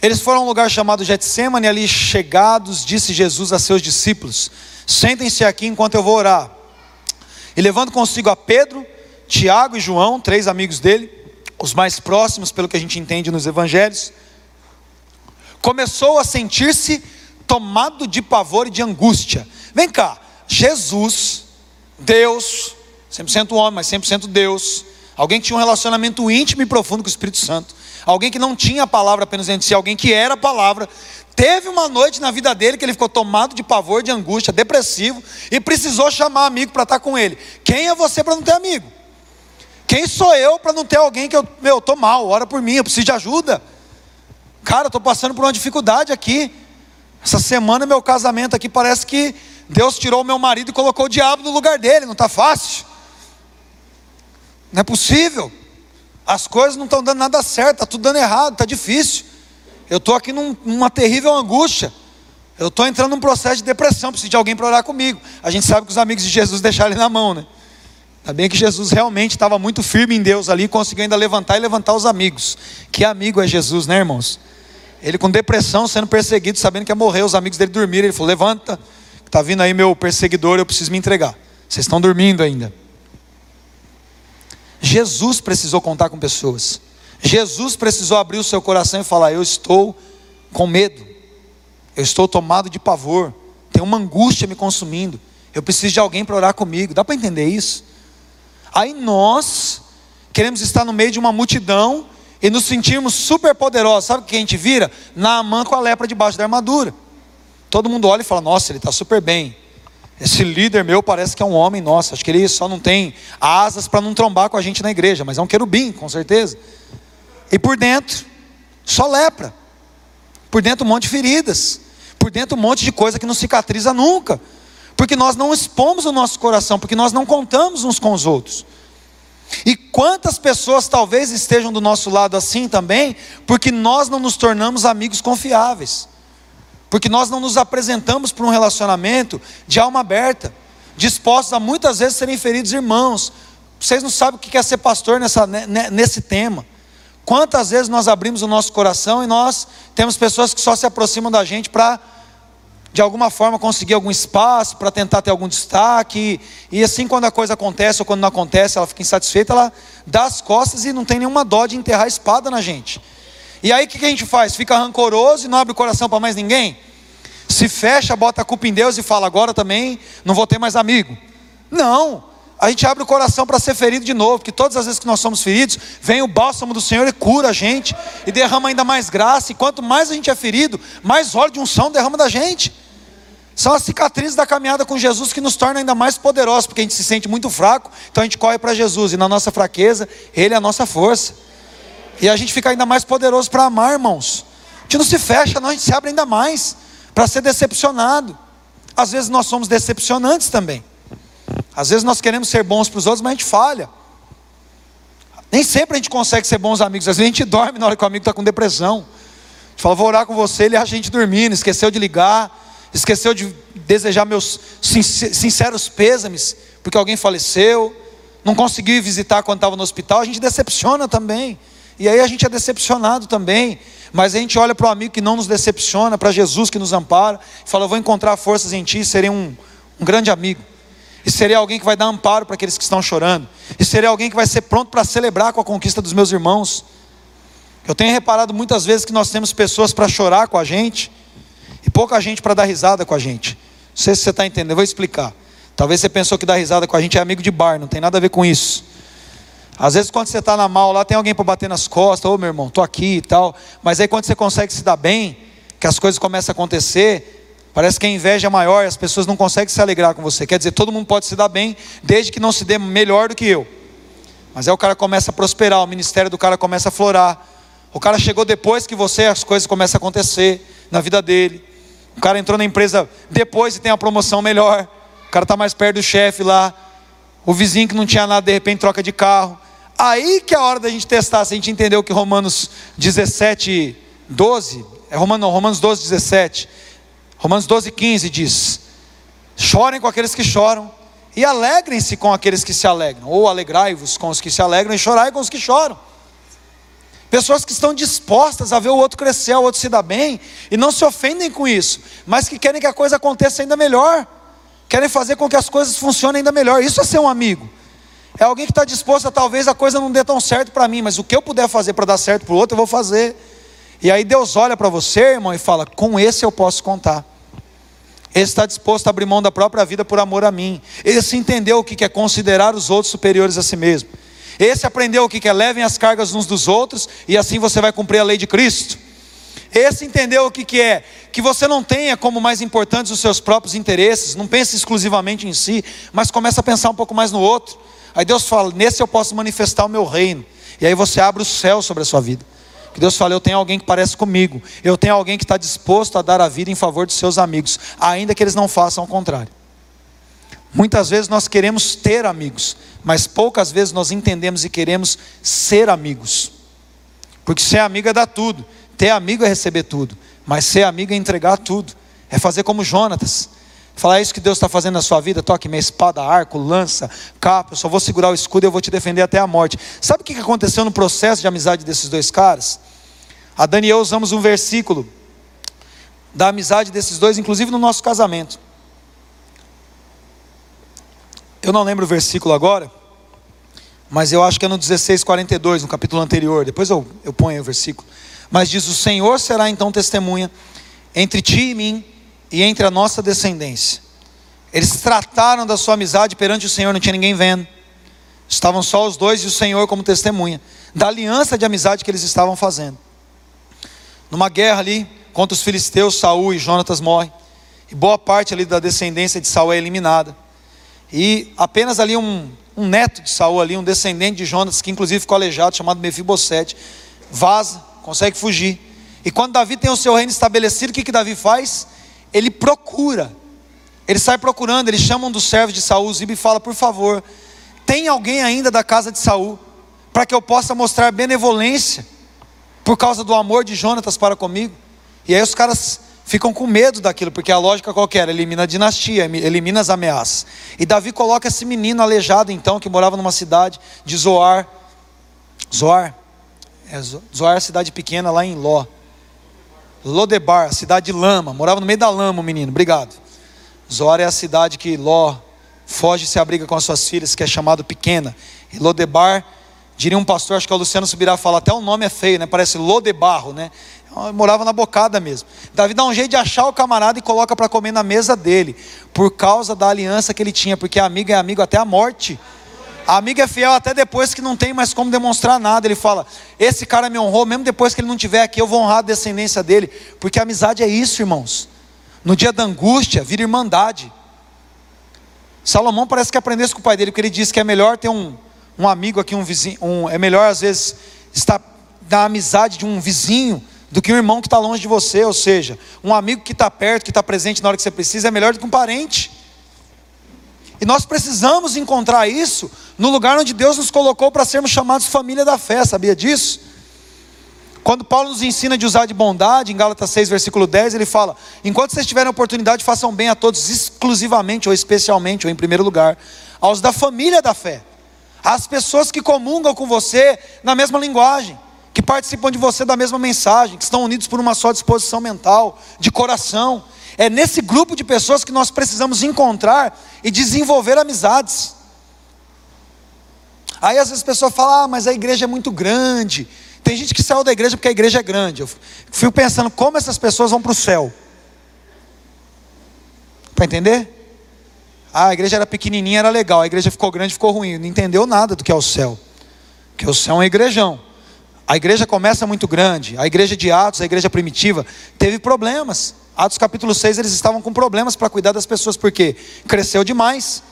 Eles foram a um lugar chamado Getsemane, ali chegados, disse Jesus a seus discípulos: Sentem-se aqui enquanto eu vou orar. E levando consigo a Pedro, Tiago e João, três amigos dele, os mais próximos, pelo que a gente entende nos evangelhos, começou a sentir-se tomado de pavor e de angústia. Vem cá, Jesus, Deus, 100% homem, mas 100% Deus. Alguém que tinha um relacionamento íntimo e profundo com o Espírito Santo. Alguém que não tinha a palavra apenas dentro de si, alguém que era a palavra. Teve uma noite na vida dele que ele ficou tomado de pavor, de angústia, depressivo e precisou chamar amigo para estar com ele. Quem é você para não ter amigo? Quem sou eu para não ter alguém que eu, meu, estou mal, ora por mim, eu preciso de ajuda. Cara, estou passando por uma dificuldade aqui. Essa semana, meu casamento aqui parece que Deus tirou o meu marido e colocou o diabo no lugar dele, não está fácil. Não é possível. As coisas não estão dando nada certo, está tudo dando errado, está difícil. Eu estou aqui num, numa terrível angústia. Eu estou entrando num processo de depressão, preciso de alguém para orar comigo. A gente sabe que os amigos de Jesus deixaram ele na mão, né? Ainda bem que Jesus realmente estava muito firme em Deus ali, conseguiu ainda levantar e levantar os amigos. Que amigo é Jesus, né, irmãos? Ele com depressão, sendo perseguido, sabendo que ia morrer, os amigos dele dormiram. Ele falou: Levanta, está vindo aí meu perseguidor, eu preciso me entregar. Vocês estão dormindo ainda. Jesus precisou contar com pessoas. Jesus precisou abrir o seu coração e falar: Eu estou com medo, eu estou tomado de pavor, tem uma angústia me consumindo, eu preciso de alguém para orar comigo. Dá para entender isso? Aí nós queremos estar no meio de uma multidão e nos sentirmos super poderosos. Sabe o que a gente vira? Naamã com a lepra debaixo da armadura. Todo mundo olha e fala: Nossa, ele está super bem. Esse líder meu parece que é um homem, nossa, acho que ele só não tem asas para não trombar com a gente na igreja, mas é um querubim, com certeza. E por dentro, só lepra. Por dentro, um monte de feridas. Por dentro, um monte de coisa que não cicatriza nunca. Porque nós não expomos o nosso coração, porque nós não contamos uns com os outros. E quantas pessoas talvez estejam do nosso lado assim também, porque nós não nos tornamos amigos confiáveis, porque nós não nos apresentamos para um relacionamento de alma aberta, dispostos a muitas vezes serem feridos irmãos. Vocês não sabem o que é ser pastor nessa, nesse tema. Quantas vezes nós abrimos o nosso coração e nós temos pessoas que só se aproximam da gente para de alguma forma conseguir algum espaço para tentar ter algum destaque. E assim, quando a coisa acontece ou quando não acontece, ela fica insatisfeita, ela dá as costas e não tem nenhuma dó de enterrar a espada na gente. E aí o que a gente faz? Fica rancoroso e não abre o coração para mais ninguém? Se fecha, bota a culpa em Deus e fala: agora também não vou ter mais amigo. Não, a gente abre o coração para ser ferido de novo, porque todas as vezes que nós somos feridos, vem o bálsamo do Senhor e cura a gente, e derrama ainda mais graça, e quanto mais a gente é ferido, mais óleo de unção derrama da gente. São as cicatrizes da caminhada com Jesus que nos tornam ainda mais poderosos, porque a gente se sente muito fraco, então a gente corre para Jesus, e na nossa fraqueza, Ele é a nossa força. E a gente fica ainda mais poderoso para amar, irmãos. A gente não se fecha, não, a gente se abre ainda mais para ser decepcionado. Às vezes nós somos decepcionantes também. Às vezes nós queremos ser bons para os outros, mas a gente falha. Nem sempre a gente consegue ser bons amigos. Às vezes a gente dorme na hora que o amigo está com depressão. A gente fala, vou orar com você, ele acha a gente dormindo, esqueceu de ligar, esqueceu de desejar meus sinceros pêsames, porque alguém faleceu, não conseguiu ir visitar quando estava no hospital, a gente decepciona também. E aí a gente é decepcionado também. Mas a gente olha para o amigo que não nos decepciona, para Jesus que nos ampara, e fala: Eu vou encontrar forças em ti, serei um, um grande amigo. E serei alguém que vai dar amparo para aqueles que estão chorando. E serei alguém que vai ser pronto para celebrar com a conquista dos meus irmãos. Eu tenho reparado muitas vezes que nós temos pessoas para chorar com a gente e pouca gente para dar risada com a gente. Não sei se você está entendendo, eu vou explicar. Talvez você pensou que dar risada com a gente é amigo de bar, não tem nada a ver com isso. Às vezes, quando você está na mal lá, tem alguém para bater nas costas, ô oh, meu irmão, estou aqui e tal. Mas aí, quando você consegue se dar bem, que as coisas começam a acontecer, Parece que a inveja é maior e as pessoas não conseguem se alegrar com você. Quer dizer, todo mundo pode se dar bem, desde que não se dê melhor do que eu. Mas aí o cara começa a prosperar, o ministério do cara começa a florar. O cara chegou depois que você, as coisas começam a acontecer na vida dele. O cara entrou na empresa depois e tem a promoção melhor. O cara está mais perto do chefe lá. O vizinho que não tinha nada, de repente troca de carro. Aí que é a hora da gente testar, se a gente entendeu que Romanos 17, 12, é Romanos, não, Romanos 12, 17 Romanos 12, 15 diz: Chorem com aqueles que choram, e alegrem-se com aqueles que se alegram, ou alegrai-vos com os que se alegram, e chorai com os que choram. Pessoas que estão dispostas a ver o outro crescer, o outro se dar bem, e não se ofendem com isso, mas que querem que a coisa aconteça ainda melhor, querem fazer com que as coisas funcionem ainda melhor. Isso é ser um amigo. É alguém que está disposto a talvez a coisa não dê tão certo para mim, mas o que eu puder fazer para dar certo para o outro, eu vou fazer. E aí Deus olha para você, irmão, e fala: com esse eu posso contar. Esse está disposto a abrir mão da própria vida por amor a mim. Esse entendeu o que é considerar os outros superiores a si mesmo. Esse aprendeu o que é levem as cargas uns dos outros e assim você vai cumprir a lei de Cristo. Esse entendeu o que é que você não tenha como mais importantes os seus próprios interesses, não pense exclusivamente em si, mas começa a pensar um pouco mais no outro. Aí Deus fala: nesse eu posso manifestar o meu reino. E aí você abre o céu sobre a sua vida. Que Deus fala: Eu tenho alguém que parece comigo. Eu tenho alguém que está disposto a dar a vida em favor dos seus amigos, ainda que eles não façam o contrário. Muitas vezes nós queremos ter amigos, mas poucas vezes nós entendemos e queremos ser amigos. Porque ser amigo é dar tudo, ter amigo é receber tudo, mas ser amigo é entregar tudo, é fazer como Jonatas. Falar é isso que Deus está fazendo na sua vida, toque minha espada, arco, lança, capa, eu só vou segurar o escudo e eu vou te defender até a morte. Sabe o que aconteceu no processo de amizade desses dois caras? A Daniel usamos um versículo da amizade desses dois, inclusive no nosso casamento. Eu não lembro o versículo agora, mas eu acho que é no 16:42, no capítulo anterior. Depois eu, eu ponho o versículo. Mas diz: O Senhor será então testemunha entre ti e mim e entre a nossa descendência. Eles trataram da sua amizade perante o Senhor, não tinha ninguém vendo. Estavam só os dois e o Senhor como testemunha da aliança de amizade que eles estavam fazendo. Numa guerra ali contra os filisteus, Saul e Jonatas morrem. E boa parte ali da descendência de Saul é eliminada. E apenas ali um, um neto de Saul ali, um descendente de Jonas, que inclusive ficou aleijado, chamado Mefibosete, vaza, consegue fugir. E quando Davi tem o seu reino estabelecido, o que, que Davi faz? Ele procura. Ele sai procurando, ele chama um dos servos de Saul, Ziba, e fala: Por favor, tem alguém ainda da casa de Saul, para que eu possa mostrar benevolência, por causa do amor de Jonatas para comigo. E aí os caras ficam com medo daquilo, porque a lógica qualquer, elimina a dinastia, elimina as ameaças. E Davi coloca esse menino aleijado então, que morava numa cidade de Zoar. Zoar, é, Zoar é a cidade pequena lá em Ló. Lodebar, cidade de lama, morava no meio da lama o menino, obrigado. Zoar é a cidade que Ló foge e se abriga com as suas filhas, que é chamado pequena. E Lodebar, diria um pastor, acho que é o Luciano subirá falar, até o nome é feio, né? Parece Lodebarro, né? morava na bocada mesmo. Davi dá um jeito de achar o camarada e coloca para comer na mesa dele, por causa da aliança que ele tinha, porque amigo é amigo até a morte. A amiga é fiel até depois que não tem mais como demonstrar nada. Ele fala: Esse cara me honrou, mesmo depois que ele não estiver aqui, eu vou honrar a descendência dele. Porque a amizade é isso, irmãos. No dia da angústia, vira irmandade. Salomão parece que aprendeu isso com o pai dele, porque ele disse que é melhor ter um, um amigo aqui, um vizinho. Um, é melhor, às vezes, estar na amizade de um vizinho do que um irmão que está longe de você, ou seja, um amigo que está perto, que está presente na hora que você precisa, é melhor do que um parente. E nós precisamos encontrar isso no lugar onde Deus nos colocou para sermos chamados família da fé, sabia disso? Quando Paulo nos ensina de usar de bondade, em Gálatas 6, versículo 10, ele fala: Enquanto vocês tiverem oportunidade, façam bem a todos, exclusivamente ou especialmente, ou em primeiro lugar, aos da família da fé, às pessoas que comungam com você na mesma linguagem que participam de você da mesma mensagem, que estão unidos por uma só disposição mental, de coração. É nesse grupo de pessoas que nós precisamos encontrar e desenvolver amizades. Aí às vezes a pessoa fala, ah, mas a igreja é muito grande. Tem gente que saiu da igreja porque a igreja é grande. Eu fico pensando como essas pessoas vão para o céu. Para entender? Ah, a igreja era pequenininha, era legal. A igreja ficou grande, ficou ruim. Não entendeu nada do que é o céu. Que o céu é um igrejão. A igreja começa muito grande, a igreja de Atos, a igreja primitiva, teve problemas. Atos capítulo 6, eles estavam com problemas para cuidar das pessoas, porque cresceu demais.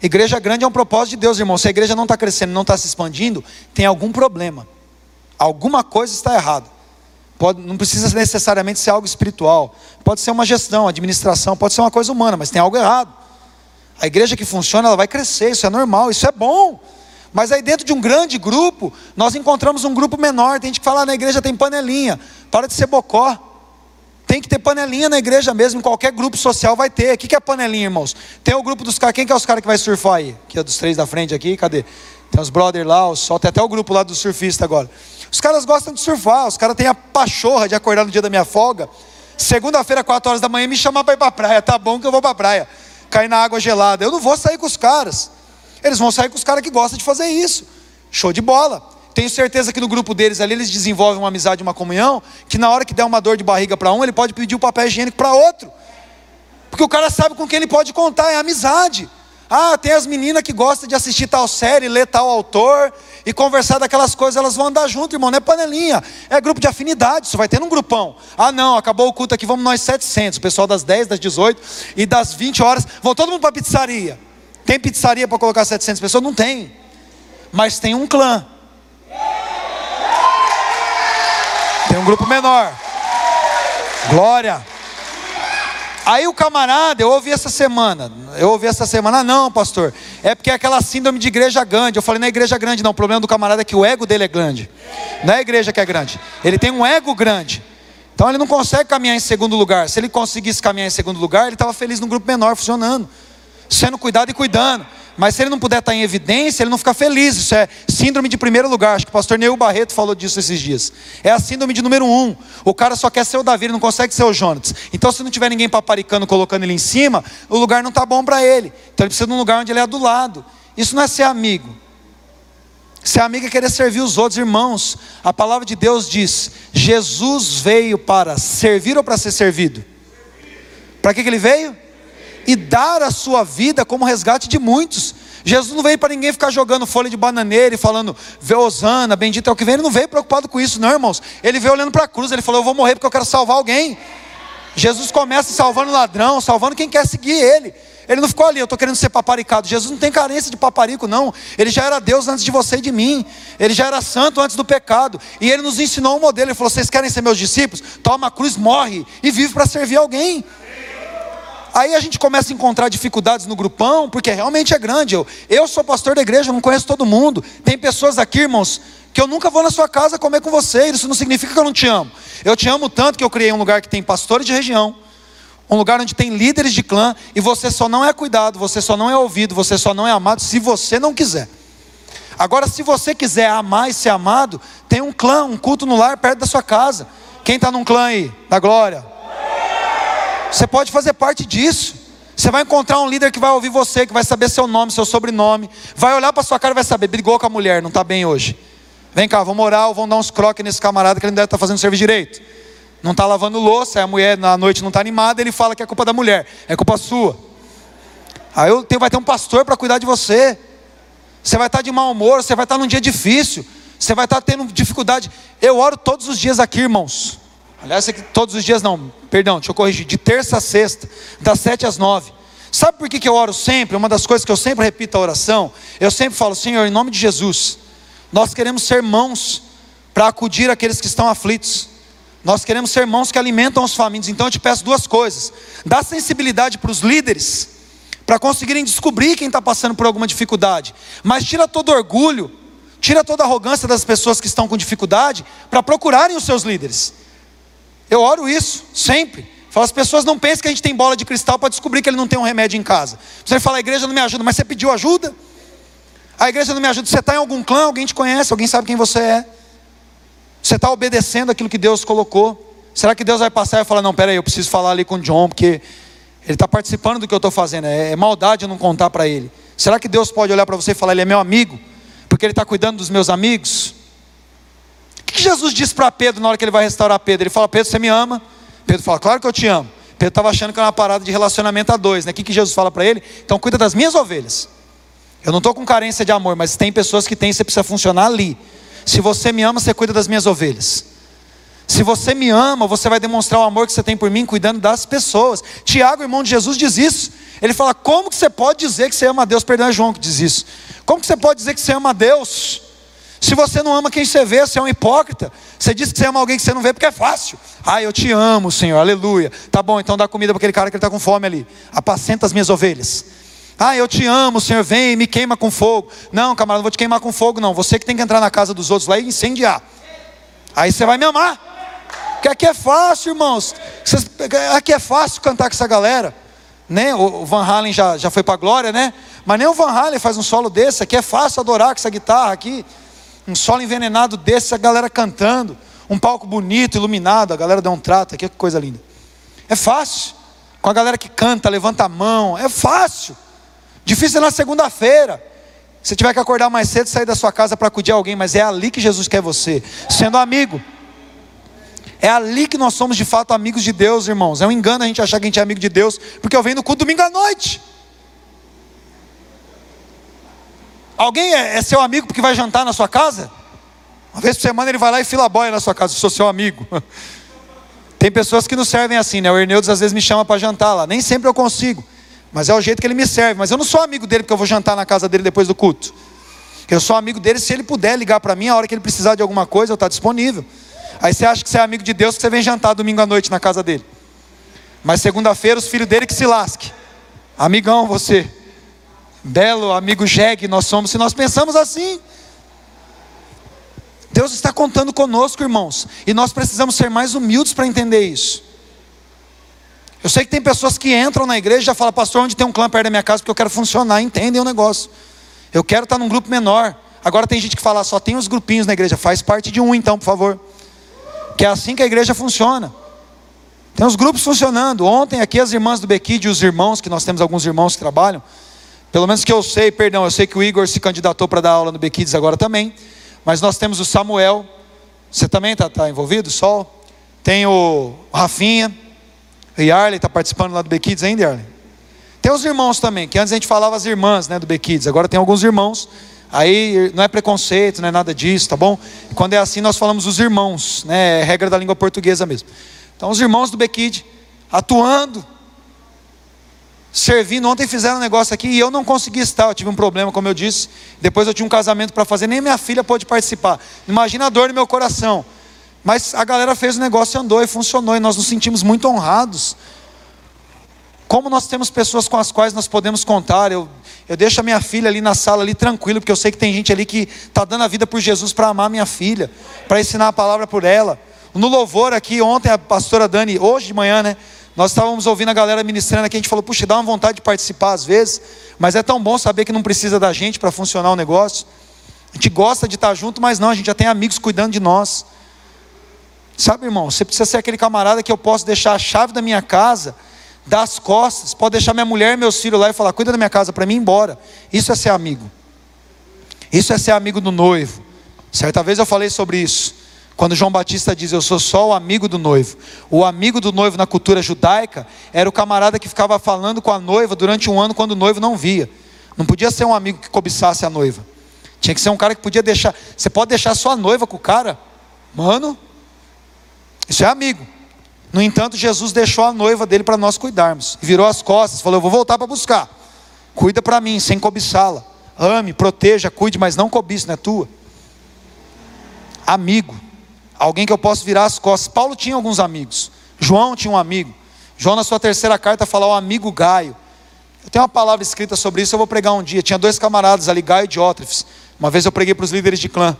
Igreja grande é um propósito de Deus, irmão. Se a igreja não está crescendo, não está se expandindo, tem algum problema. Alguma coisa está errada. Pode, não precisa necessariamente ser algo espiritual. Pode ser uma gestão, administração, pode ser uma coisa humana, mas tem algo errado. A igreja que funciona, ela vai crescer, isso é normal, isso é bom. Mas aí dentro de um grande grupo, nós encontramos um grupo menor. Tem gente que fala, ah, na igreja tem panelinha. Para de ser bocó. Tem que ter panelinha na igreja mesmo, em qualquer grupo social vai ter. O que é panelinha, irmãos? Tem o grupo dos caras. Quem que é os caras que vai surfar aí? Que é dos três da frente aqui, cadê? Tem os brothers lá, o sol, tem até o grupo lá do surfista agora. Os caras gostam de surfar, os caras têm a pachorra de acordar no dia da minha folga. Segunda-feira, 4 horas da manhã, me chamar para ir para praia. Tá bom que eu vou para praia. Cair na água gelada. Eu não vou sair com os caras. Eles vão sair com os caras que gostam de fazer isso. Show de bola. Tenho certeza que no grupo deles ali eles desenvolvem uma amizade, uma comunhão, que na hora que der uma dor de barriga para um, ele pode pedir o papel higiênico para outro. Porque o cara sabe com quem ele pode contar, é amizade. Ah, tem as meninas que gostam de assistir tal série, ler tal autor e conversar daquelas coisas, elas vão andar junto, irmão, não é panelinha, é grupo de afinidade, isso vai ter num grupão. Ah, não, acabou o culto aqui, vamos nós 700, o pessoal das 10, das 18 e das 20 horas, vão todo mundo para a pizzaria. Tem pizzaria para colocar 700 pessoas? Não tem. Mas tem um clã. Tem um grupo menor. Glória. Aí o camarada, eu ouvi essa semana, eu ouvi essa semana, ah, não, pastor, é porque é aquela síndrome de igreja grande. Eu falei, não é igreja grande, não. O problema do camarada é que o ego dele é grande. Não é a igreja que é grande. Ele tem um ego grande. Então ele não consegue caminhar em segundo lugar. Se ele conseguisse caminhar em segundo lugar, ele estava feliz num grupo menor, funcionando, sendo cuidado e cuidando. Mas se ele não puder estar em evidência, ele não fica feliz. Isso é síndrome de primeiro lugar. Acho que o pastor Neil Barreto falou disso esses dias. É a síndrome de número um. O cara só quer ser o Davi, ele não consegue ser o Jonas. Então, se não tiver ninguém paparicando, colocando ele em cima, o lugar não está bom para ele. Então, ele precisa de um lugar onde ele é do lado. Isso não é ser amigo. Ser amigo é querer servir os outros irmãos. A palavra de Deus diz: Jesus veio para servir ou para ser servido? Para que, que ele veio? E dar a sua vida como resgate de muitos. Jesus não veio para ninguém ficar jogando folha de bananeira e falando, vê Osana, bendito é o que vem. Ele não veio preocupado com isso, não, irmãos. Ele veio olhando para a cruz, ele falou, eu vou morrer porque eu quero salvar alguém. Jesus começa salvando ladrão, salvando quem quer seguir ele. Ele não ficou ali, eu estou querendo ser paparicado. Jesus não tem carência de paparico, não. Ele já era Deus antes de você e de mim. Ele já era santo antes do pecado. E ele nos ensinou um modelo. Ele falou: vocês querem ser meus discípulos? Toma a cruz, morre e vive para servir alguém. Aí a gente começa a encontrar dificuldades no grupão, porque realmente é grande. Eu, eu sou pastor da igreja, não conheço todo mundo. Tem pessoas aqui, irmãos, que eu nunca vou na sua casa comer com você. Isso não significa que eu não te amo. Eu te amo tanto que eu criei um lugar que tem pastores de região, um lugar onde tem líderes de clã, e você só não é cuidado, você só não é ouvido, você só não é amado se você não quiser. Agora, se você quiser amar e ser amado, tem um clã, um culto no lar perto da sua casa. Quem está num clã aí? Da glória. Você pode fazer parte disso. Você vai encontrar um líder que vai ouvir você, que vai saber seu nome, seu sobrenome, vai olhar para sua cara e vai saber, brigou com a mulher, não está bem hoje. Vem cá, vamos orar ou vamos dar uns croques nesse camarada que ele não deve estar tá fazendo serviço direito. Não está lavando louça, a mulher na noite não está animada, ele fala que é culpa da mulher, é culpa sua. Aí tenho, vai ter um pastor para cuidar de você. Você vai estar tá de mau humor, você vai estar tá num dia difícil, você vai estar tendo dificuldade. Eu oro todos os dias aqui, irmãos. Aliás, aqui, todos os dias não, perdão, deixa eu corrigir, de terça a sexta, das sete às nove. Sabe por que, que eu oro sempre? Uma das coisas que eu sempre repito a oração, eu sempre falo, Senhor, em nome de Jesus, nós queremos ser mãos para acudir aqueles que estão aflitos. Nós queremos ser mãos que alimentam os famintos. Então eu te peço duas coisas: dá sensibilidade para os líderes, para conseguirem descobrir quem está passando por alguma dificuldade, mas tira todo orgulho, tira toda arrogância das pessoas que estão com dificuldade, para procurarem os seus líderes. Eu oro isso, sempre. Falo, as pessoas não pensam que a gente tem bola de cristal para descobrir que ele não tem um remédio em casa. Você fala, a igreja não me ajuda, mas você pediu ajuda? A igreja não me ajuda. Você está em algum clã, alguém te conhece, alguém sabe quem você é. Você está obedecendo aquilo que Deus colocou. Será que Deus vai passar e falar, não, peraí, eu preciso falar ali com o John, porque ele está participando do que eu estou fazendo. É, é maldade eu não contar para ele. Será que Deus pode olhar para você e falar, ele é meu amigo? Porque ele está cuidando dos meus amigos? Que Jesus disse para Pedro na hora que ele vai restaurar Pedro? Ele fala: Pedro, você me ama? Pedro fala: Claro que eu te amo. Pedro estava achando que era uma parada de relacionamento a dois, né? O que, que Jesus fala para ele? Então cuida das minhas ovelhas. Eu não estou com carência de amor, mas tem pessoas que têm, você precisa funcionar ali. Se você me ama, você cuida das minhas ovelhas. Se você me ama, você vai demonstrar o amor que você tem por mim, cuidando das pessoas. Tiago, irmão de Jesus, diz isso. Ele fala: Como que você pode dizer que você ama a Deus? Perdão, é João que diz isso. Como que você pode dizer que você ama a Deus? Se você não ama quem você vê, você é um hipócrita. Você diz que você ama alguém que você não vê porque é fácil. Ah, eu te amo, Senhor, aleluia. Tá bom, então dá comida para aquele cara que está com fome ali. Apacenta as minhas ovelhas. Ah, eu te amo, Senhor, vem e me queima com fogo. Não, camarada, não vou te queimar com fogo, não. Você que tem que entrar na casa dos outros lá e incendiar. Aí você vai me amar. Porque aqui é fácil, irmãos. Aqui é fácil cantar com essa galera. Né? O Van Halen já, já foi para a glória, né? Mas nem o Van Halen faz um solo desse. Aqui é fácil adorar com essa guitarra aqui um solo envenenado desse, a galera cantando, um palco bonito, iluminado, a galera dá um trato aqui, que coisa linda. É fácil. Com a galera que canta, levanta a mão, é fácil. Difícil é na segunda-feira. Se tiver que acordar mais cedo, sair da sua casa para acudir alguém, mas é ali que Jesus quer você, sendo amigo. É ali que nós somos de fato amigos de Deus, irmãos. É um engano a gente achar que a gente é amigo de Deus, porque eu venho no culto domingo à noite. Alguém é, é, seu amigo porque vai jantar na sua casa? Uma vez por semana ele vai lá e fila boia na sua casa, eu sou seu amigo. (laughs) Tem pessoas que nos servem assim, né? O Herneudes às vezes me chama para jantar lá, nem sempre eu consigo, mas é o jeito que ele me serve. Mas eu não sou amigo dele porque eu vou jantar na casa dele depois do culto. Eu sou amigo dele se ele puder ligar para mim a hora que ele precisar de alguma coisa, eu estou disponível. Aí você acha que você é amigo de Deus que você vem jantar domingo à noite na casa dele. Mas segunda-feira os filhos dele que se lasque. Amigão você. Belo amigo jegue nós somos se nós pensamos assim. Deus está contando conosco, irmãos, e nós precisamos ser mais humildes para entender isso. Eu sei que tem pessoas que entram na igreja e já falam, pastor, onde tem um clã perto da minha casa, porque eu quero funcionar, entendem o negócio. Eu quero estar num grupo menor. Agora tem gente que fala, só tem os grupinhos na igreja, faz parte de um então, por favor. Que é assim que a igreja funciona. Tem os grupos funcionando. Ontem aqui as irmãs do Bequide e os irmãos, que nós temos alguns irmãos que trabalham, pelo menos que eu sei, perdão, eu sei que o Igor se candidatou para dar aula no Bequides agora também. Mas nós temos o Samuel, você também está tá envolvido, Sol? Tem o Rafinha, o Yarley está participando lá do Bequides ainda, Yarley? Tem os irmãos também, que antes a gente falava as irmãs né, do Bequides, agora tem alguns irmãos. Aí não é preconceito, não é nada disso, tá bom? Quando é assim, nós falamos os irmãos, né? É regra da língua portuguesa mesmo. Então, os irmãos do Bequide atuando, servindo. Ontem fizeram um negócio aqui e eu não consegui estar. Eu tive um problema, como eu disse. Depois eu tinha um casamento para fazer, nem minha filha pôde participar. Imagina a dor no meu coração. Mas a galera fez o negócio andou e funcionou, e nós nos sentimos muito honrados. Como nós temos pessoas com as quais nós podemos contar. Eu, eu deixo a minha filha ali na sala, ali tranquilo, porque eu sei que tem gente ali que está dando a vida por Jesus para amar minha filha, para ensinar a palavra por ela. No louvor aqui, ontem a pastora Dani, hoje de manhã, né? Nós estávamos ouvindo a galera ministrando aqui, a gente falou, puxa, dá uma vontade de participar às vezes, mas é tão bom saber que não precisa da gente para funcionar o negócio. A gente gosta de estar junto, mas não, a gente já tem amigos cuidando de nós. Sabe, irmão, você precisa ser aquele camarada que eu posso deixar a chave da minha casa, das costas, pode deixar minha mulher e meus filhos lá e falar, cuida da minha casa para mim ir embora. Isso é ser amigo. Isso é ser amigo do noivo. Certa vez eu falei sobre isso. Quando João Batista diz, Eu sou só o amigo do noivo. O amigo do noivo na cultura judaica era o camarada que ficava falando com a noiva durante um ano quando o noivo não via. Não podia ser um amigo que cobiçasse a noiva. Tinha que ser um cara que podia deixar. Você pode deixar sua noiva com o cara? Mano, isso é amigo. No entanto, Jesus deixou a noiva dele para nós cuidarmos. Virou as costas, falou: Eu vou voltar para buscar. Cuida para mim, sem cobiçá-la. Ame, proteja, cuide, mas não cobice, não é tua. Amigo. Alguém que eu posso virar as costas. Paulo tinha alguns amigos. João tinha um amigo. João, na sua terceira carta, fala o amigo Gaio. Eu tenho uma palavra escrita sobre isso, eu vou pregar um dia. Tinha dois camaradas ali, Gaio e Diótrefes. Uma vez eu preguei para os líderes de clã.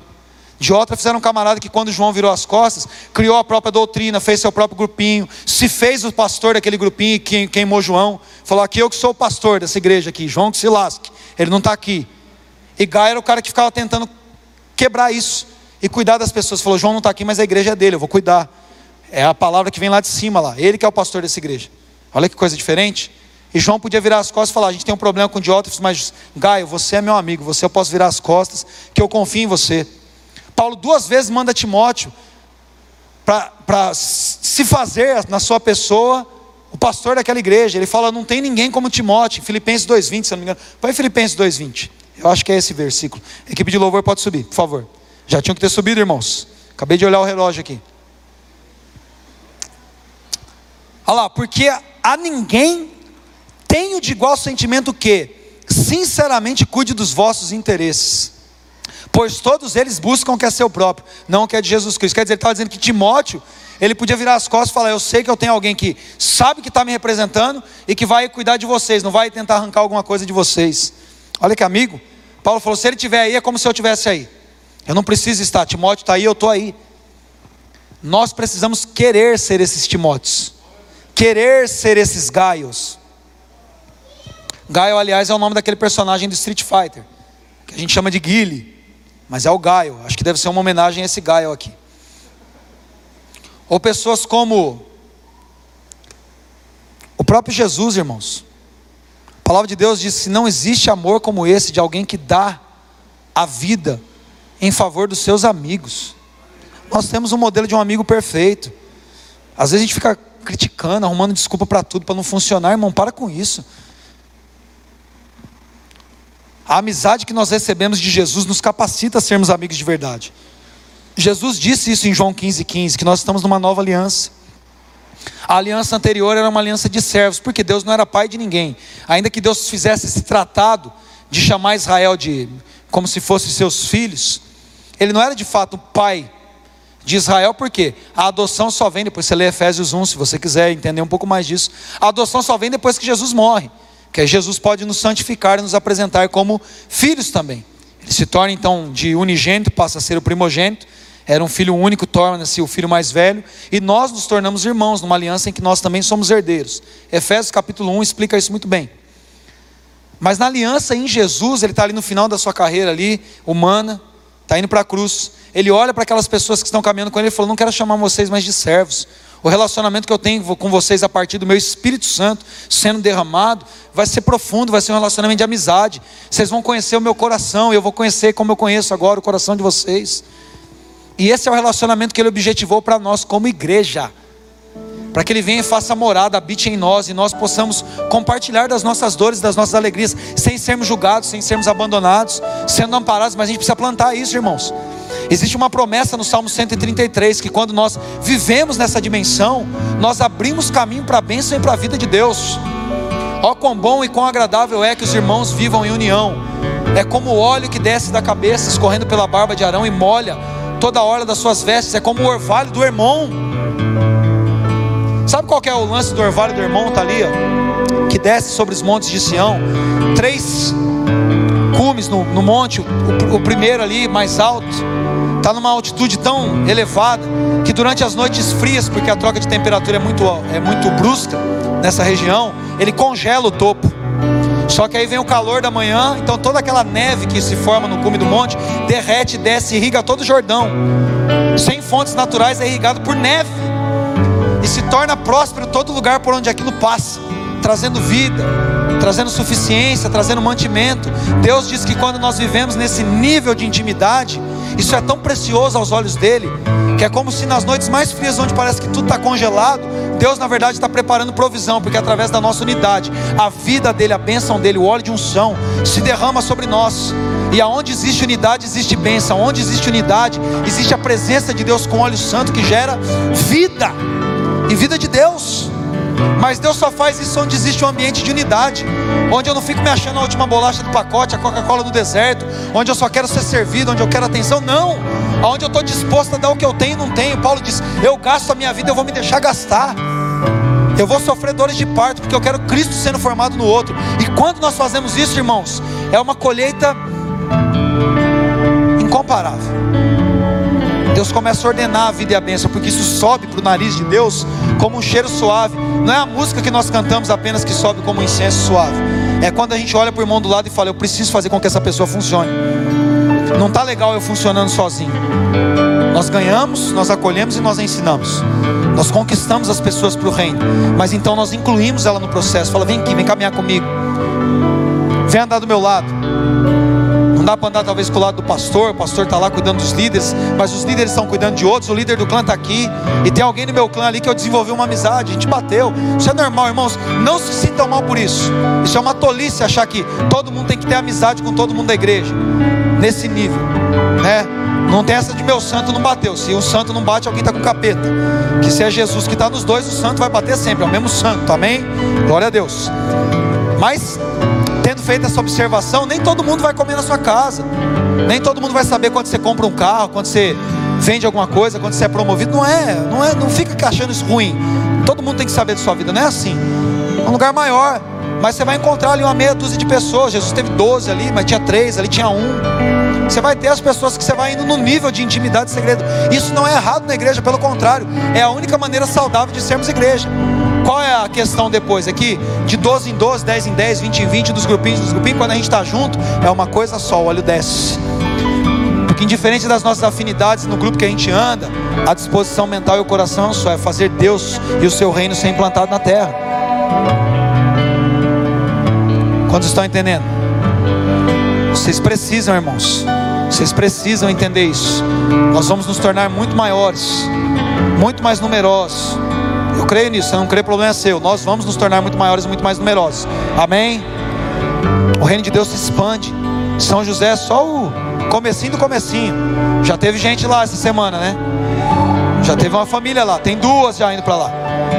Diótrefes era um camarada que, quando João virou as costas, criou a própria doutrina, fez seu próprio grupinho, se fez o pastor daquele grupinho e queimou João. Falou: Aqui eu que sou o pastor dessa igreja aqui, João que se lasque. Ele não está aqui. E Gaio era o cara que ficava tentando quebrar isso e cuidar das pessoas. Falou: João não está aqui, mas a igreja é dele, eu vou cuidar. É a palavra que vem lá de cima, lá. Ele que é o pastor dessa igreja. Olha que coisa diferente. E João podia virar as costas e falar: A gente tem um problema com Diótrefes, mas Gaio, você é meu amigo, você eu posso virar as costas, que eu confio em você. Paulo duas vezes manda Timóteo para se fazer na sua pessoa o pastor daquela igreja. Ele fala: Não tem ninguém como Timóteo, Filipenses 2,20, se não me engano. Põe Filipenses 2,20. Eu acho que é esse versículo. Equipe de louvor pode subir, por favor. Já tinham que ter subido, irmãos. Acabei de olhar o relógio aqui. Olha lá, porque a ninguém tenho de igual sentimento que, sinceramente, cuide dos vossos interesses. Pois todos eles buscam o que é seu próprio, não o que é de Jesus Cristo. Quer dizer, ele estava dizendo que Timóteo, ele podia virar as costas e falar: Eu sei que eu tenho alguém que sabe que está me representando e que vai cuidar de vocês, não vai tentar arrancar alguma coisa de vocês. Olha que amigo. Paulo falou: Se ele estiver aí, é como se eu estivesse aí. Eu não preciso estar, Timóteo está aí, eu estou aí. Nós precisamos querer ser esses Timóteos, querer ser esses Gaios. Gaio, aliás, é o nome daquele personagem do Street Fighter, que a gente chama de Guile, mas é o Gaio. Acho que deve ser uma homenagem a esse Gaio aqui. Ou pessoas como o próprio Jesus, irmãos. A palavra de Deus diz: que não existe amor como esse de alguém que dá a vida em favor dos seus amigos. Nós temos um modelo de um amigo perfeito. Às vezes a gente fica criticando, arrumando desculpa para tudo, para não funcionar, irmão, para com isso. A amizade que nós recebemos de Jesus nos capacita a sermos amigos de verdade. Jesus disse isso em João 15,15, 15, que nós estamos numa nova aliança. A aliança anterior era uma aliança de servos, porque Deus não era pai de ninguém. Ainda que Deus fizesse esse tratado de chamar Israel de como se fossem seus filhos, ele não era de fato pai de Israel, por quê? A adoção só vem, depois você lê Efésios 1, se você quiser entender um pouco mais disso. A adoção só vem depois que Jesus morre, que Jesus pode nos santificar e nos apresentar como filhos também. Ele se torna então de unigênito, passa a ser o primogênito, era um filho único, torna-se o filho mais velho, e nós nos tornamos irmãos numa aliança em que nós também somos herdeiros. Efésios capítulo 1 explica isso muito bem. Mas na aliança em Jesus, ele está ali no final da sua carreira ali, humana, está indo para a cruz. Ele olha para aquelas pessoas que estão caminhando com ele e falou: Não quero chamar vocês mais de servos. O relacionamento que eu tenho com vocês a partir do meu Espírito Santo sendo derramado vai ser profundo, vai ser um relacionamento de amizade. Vocês vão conhecer o meu coração e eu vou conhecer como eu conheço agora o coração de vocês. E esse é o relacionamento que ele objetivou para nós como igreja para que Ele venha e faça morada, habite em nós e nós possamos compartilhar das nossas dores, das nossas alegrias, sem sermos julgados, sem sermos abandonados, sendo amparados, mas a gente precisa plantar isso, irmãos. Existe uma promessa no Salmo 133 que quando nós vivemos nessa dimensão, nós abrimos caminho para a bênção e para a vida de Deus. Ó quão bom e quão agradável é que os irmãos vivam em união. É como o óleo que desce da cabeça, escorrendo pela barba de Arão e molha toda a hora das suas vestes, é como o orvalho do irmão Sabe qual é o lance do orvalho do irmão? Está ali, ó, que desce sobre os montes de Sião. Três cumes no, no monte, o, o primeiro ali mais alto, está numa altitude tão elevada que durante as noites frias, porque a troca de temperatura é muito, é muito brusca nessa região, ele congela o topo. Só que aí vem o calor da manhã, então toda aquela neve que se forma no cume do monte derrete, desce, irriga todo o Jordão. Sem fontes naturais é irrigado por neve e se torna próspero todo lugar por onde aquilo passa, trazendo vida, trazendo suficiência, trazendo mantimento. Deus diz que quando nós vivemos nesse nível de intimidade, isso é tão precioso aos olhos dele, que é como se nas noites mais frias, onde parece que tudo está congelado, Deus na verdade está preparando provisão, porque através da nossa unidade, a vida dele, a bênção dele, o óleo de unção, se derrama sobre nós. E aonde existe unidade, existe bênção. Onde existe unidade, existe a presença de Deus com óleo santo que gera vida e vida de Deus. Mas Deus só faz isso onde existe um ambiente de unidade, onde eu não fico me achando a última bolacha do pacote, a Coca-Cola do deserto, onde eu só quero ser servido, onde eu quero atenção. Não, onde eu estou disposto a dar o que eu tenho e não tenho. Paulo diz: Eu gasto a minha vida, eu vou me deixar gastar. Eu vou sofrer dores de parto, porque eu quero Cristo sendo formado no outro. E quando nós fazemos isso, irmãos, é uma colheita incomparável. Deus começa a ordenar a vida e a bênção, porque isso sobe para o nariz de Deus como um cheiro suave. Não é a música que nós cantamos apenas que sobe como um incenso suave. É quando a gente olha para o irmão do lado e fala: Eu preciso fazer com que essa pessoa funcione. Não está legal eu funcionando sozinho. Nós ganhamos, nós acolhemos e nós ensinamos. Nós conquistamos as pessoas para o reino. Mas então nós incluímos ela no processo. Fala: Vem aqui, vem caminhar comigo. Vem andar do meu lado dá para andar talvez com o lado do pastor, o pastor está lá cuidando dos líderes, mas os líderes estão cuidando de outros, o líder do clã está aqui, e tem alguém no meu clã ali que eu desenvolvi uma amizade, a gente bateu. Isso é normal, irmãos. Não se sintam mal por isso. Isso é uma tolice achar que todo mundo tem que ter amizade com todo mundo da igreja. Nesse nível, né? Não tem essa de meu santo não bateu. Se o santo não bate, alguém está com capeta. Que se é Jesus que está nos dois, o santo vai bater sempre. É o mesmo santo, amém? Glória a Deus. Mas feito essa observação, nem todo mundo vai comer na sua casa, nem todo mundo vai saber quando você compra um carro, quando você vende alguma coisa, quando você é promovido. Não é, não é, não fica achando isso ruim. Todo mundo tem que saber da sua vida, não é assim. É um lugar maior, mas você vai encontrar ali uma meia dúzia de pessoas. Jesus teve 12 ali, mas tinha três, ali tinha um. Você vai ter as pessoas que você vai indo no nível de intimidade e segredo. Isso não é errado na igreja, pelo contrário, é a única maneira saudável de sermos igreja. Qual é a questão depois aqui? De 12 em 12, 10 em 10, 20 em 20, dos grupinhos, dos grupinhos, quando a gente está junto, é uma coisa só, o óleo desce. Porque indiferente das nossas afinidades no grupo que a gente anda, a disposição mental e o coração só é fazer Deus e o seu reino ser implantado na terra. Quantos estão entendendo? Vocês precisam, irmãos. Vocês precisam entender isso. Nós vamos nos tornar muito maiores, muito mais numerosos creio nisso, eu não creio, problema é seu. Nós vamos nos tornar muito maiores e muito mais numerosos. Amém? O reino de Deus se expande. São José é só o comecinho do comecinho. Já teve gente lá essa semana, né? Já teve uma família lá, tem duas já indo para lá.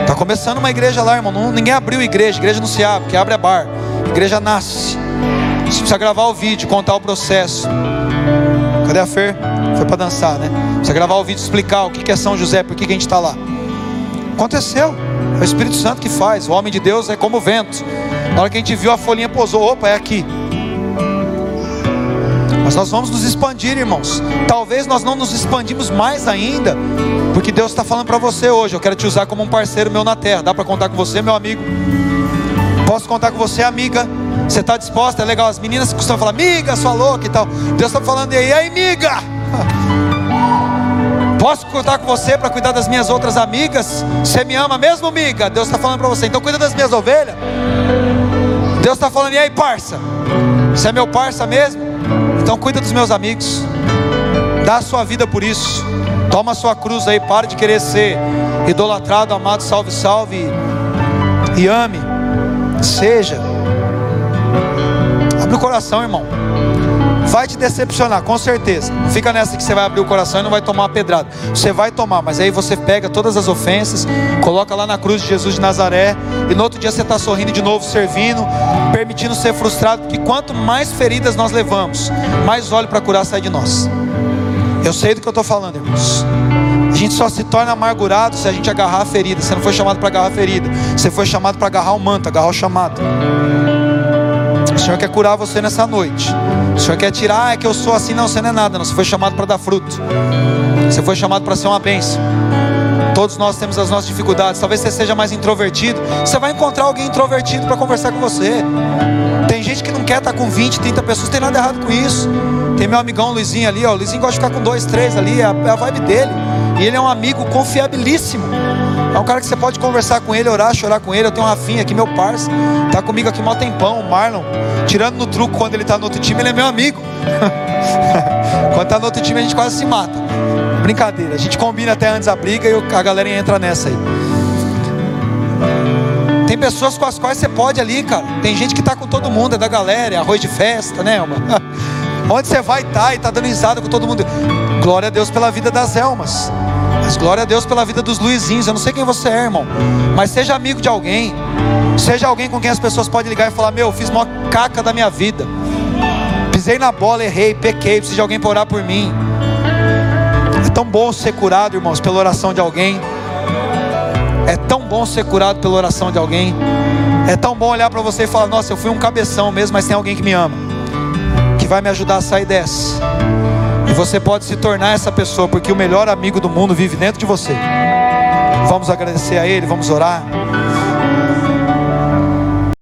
Tá começando uma igreja lá, irmão. Ninguém abriu igreja, igreja não se abre, porque abre é bar. Igreja nasce. Você precisa gravar o vídeo, contar o processo. Cadê a Fer? Foi para dançar, né? Precisa gravar o vídeo explicar o que é São José, por que a gente está lá. Aconteceu. É o Espírito Santo que faz. O homem de Deus é como o vento. Na hora que a gente viu a folhinha pousou, opa, é aqui. Mas nós vamos nos expandir, irmãos. Talvez nós não nos expandimos mais ainda, porque Deus está falando para você hoje. Eu quero te usar como um parceiro meu na terra. Dá para contar com você, meu amigo? Posso contar com você, amiga? Você está disposta? É legal. As meninas costumam falar, amiga, sua louca e tal. Deus está falando, e aí, amiga? (laughs) Posso contar com você para cuidar das minhas outras amigas? Você me ama mesmo, amiga? Deus está falando para você. Então cuida das minhas ovelhas. Deus está falando, e aí, parça? Você é meu parça mesmo? Então cuida dos meus amigos. Dá a sua vida por isso. Toma a sua cruz aí. Pare de querer ser idolatrado, amado, salve, salve. E ame. Seja. Abre o coração, irmão. Vai te decepcionar, com certeza. Fica nessa que você vai abrir o coração e não vai tomar uma pedrada. Você vai tomar, mas aí você pega todas as ofensas, coloca lá na cruz de Jesus de Nazaré, e no outro dia você está sorrindo de novo, servindo, permitindo ser frustrado, porque quanto mais feridas nós levamos, mais óleo para curar sai de nós. Eu sei do que eu estou falando, irmãos. A gente só se torna amargurado se a gente agarrar a ferida. Você não foi chamado para agarrar a ferida, você foi chamado para agarrar o manto, agarrar o chamado. Senhor quer curar você nessa noite. O Senhor quer tirar, ah, é que eu sou assim, não, você não é nada. Não, você foi chamado para dar fruto. Você foi chamado para ser uma bênção. Todos nós temos as nossas dificuldades. Talvez você seja mais introvertido. Você vai encontrar alguém introvertido para conversar com você. Tem gente que não quer estar com 20, 30 pessoas. Tem nada errado com isso. Tem meu amigão Luizinho ali, ó. O Luizinho gosta de ficar com dois, três ali. É a, é a vibe dele. E ele é um amigo confiabilíssimo. É um cara que você pode conversar com ele, orar, chorar com ele. Eu tenho um Rafinha aqui, meu parceiro. Tá comigo aqui mó tempão, o Marlon. Tirando no truco quando ele tá no outro time, ele é meu amigo. (laughs) quando tá no outro time, a gente quase se mata. Brincadeira. A gente combina até antes a briga e a galera entra nessa aí. Tem pessoas com as quais você pode ali, cara. Tem gente que tá com todo mundo, é da galera, é arroz de festa, né, Elma? (laughs) Onde você vai estar tá, e tá dando risada com todo mundo. Glória a Deus pela vida das Elmas. Mas glória a Deus pela vida dos Luizinhos. Eu não sei quem você é, irmão. Mas seja amigo de alguém. Seja alguém com quem as pessoas podem ligar e falar: Meu, fiz uma caca da minha vida. Pisei na bola, errei, pequei. Preciso de alguém para orar por mim. É tão bom ser curado, irmãos, pela oração de alguém. É tão bom ser curado pela oração de alguém. É tão bom olhar para você e falar: Nossa, eu fui um cabeção mesmo, mas tem alguém que me ama, que vai me ajudar a sair dessa. Você pode se tornar essa pessoa, porque o melhor amigo do mundo vive dentro de você. Vamos agradecer a Ele, vamos orar.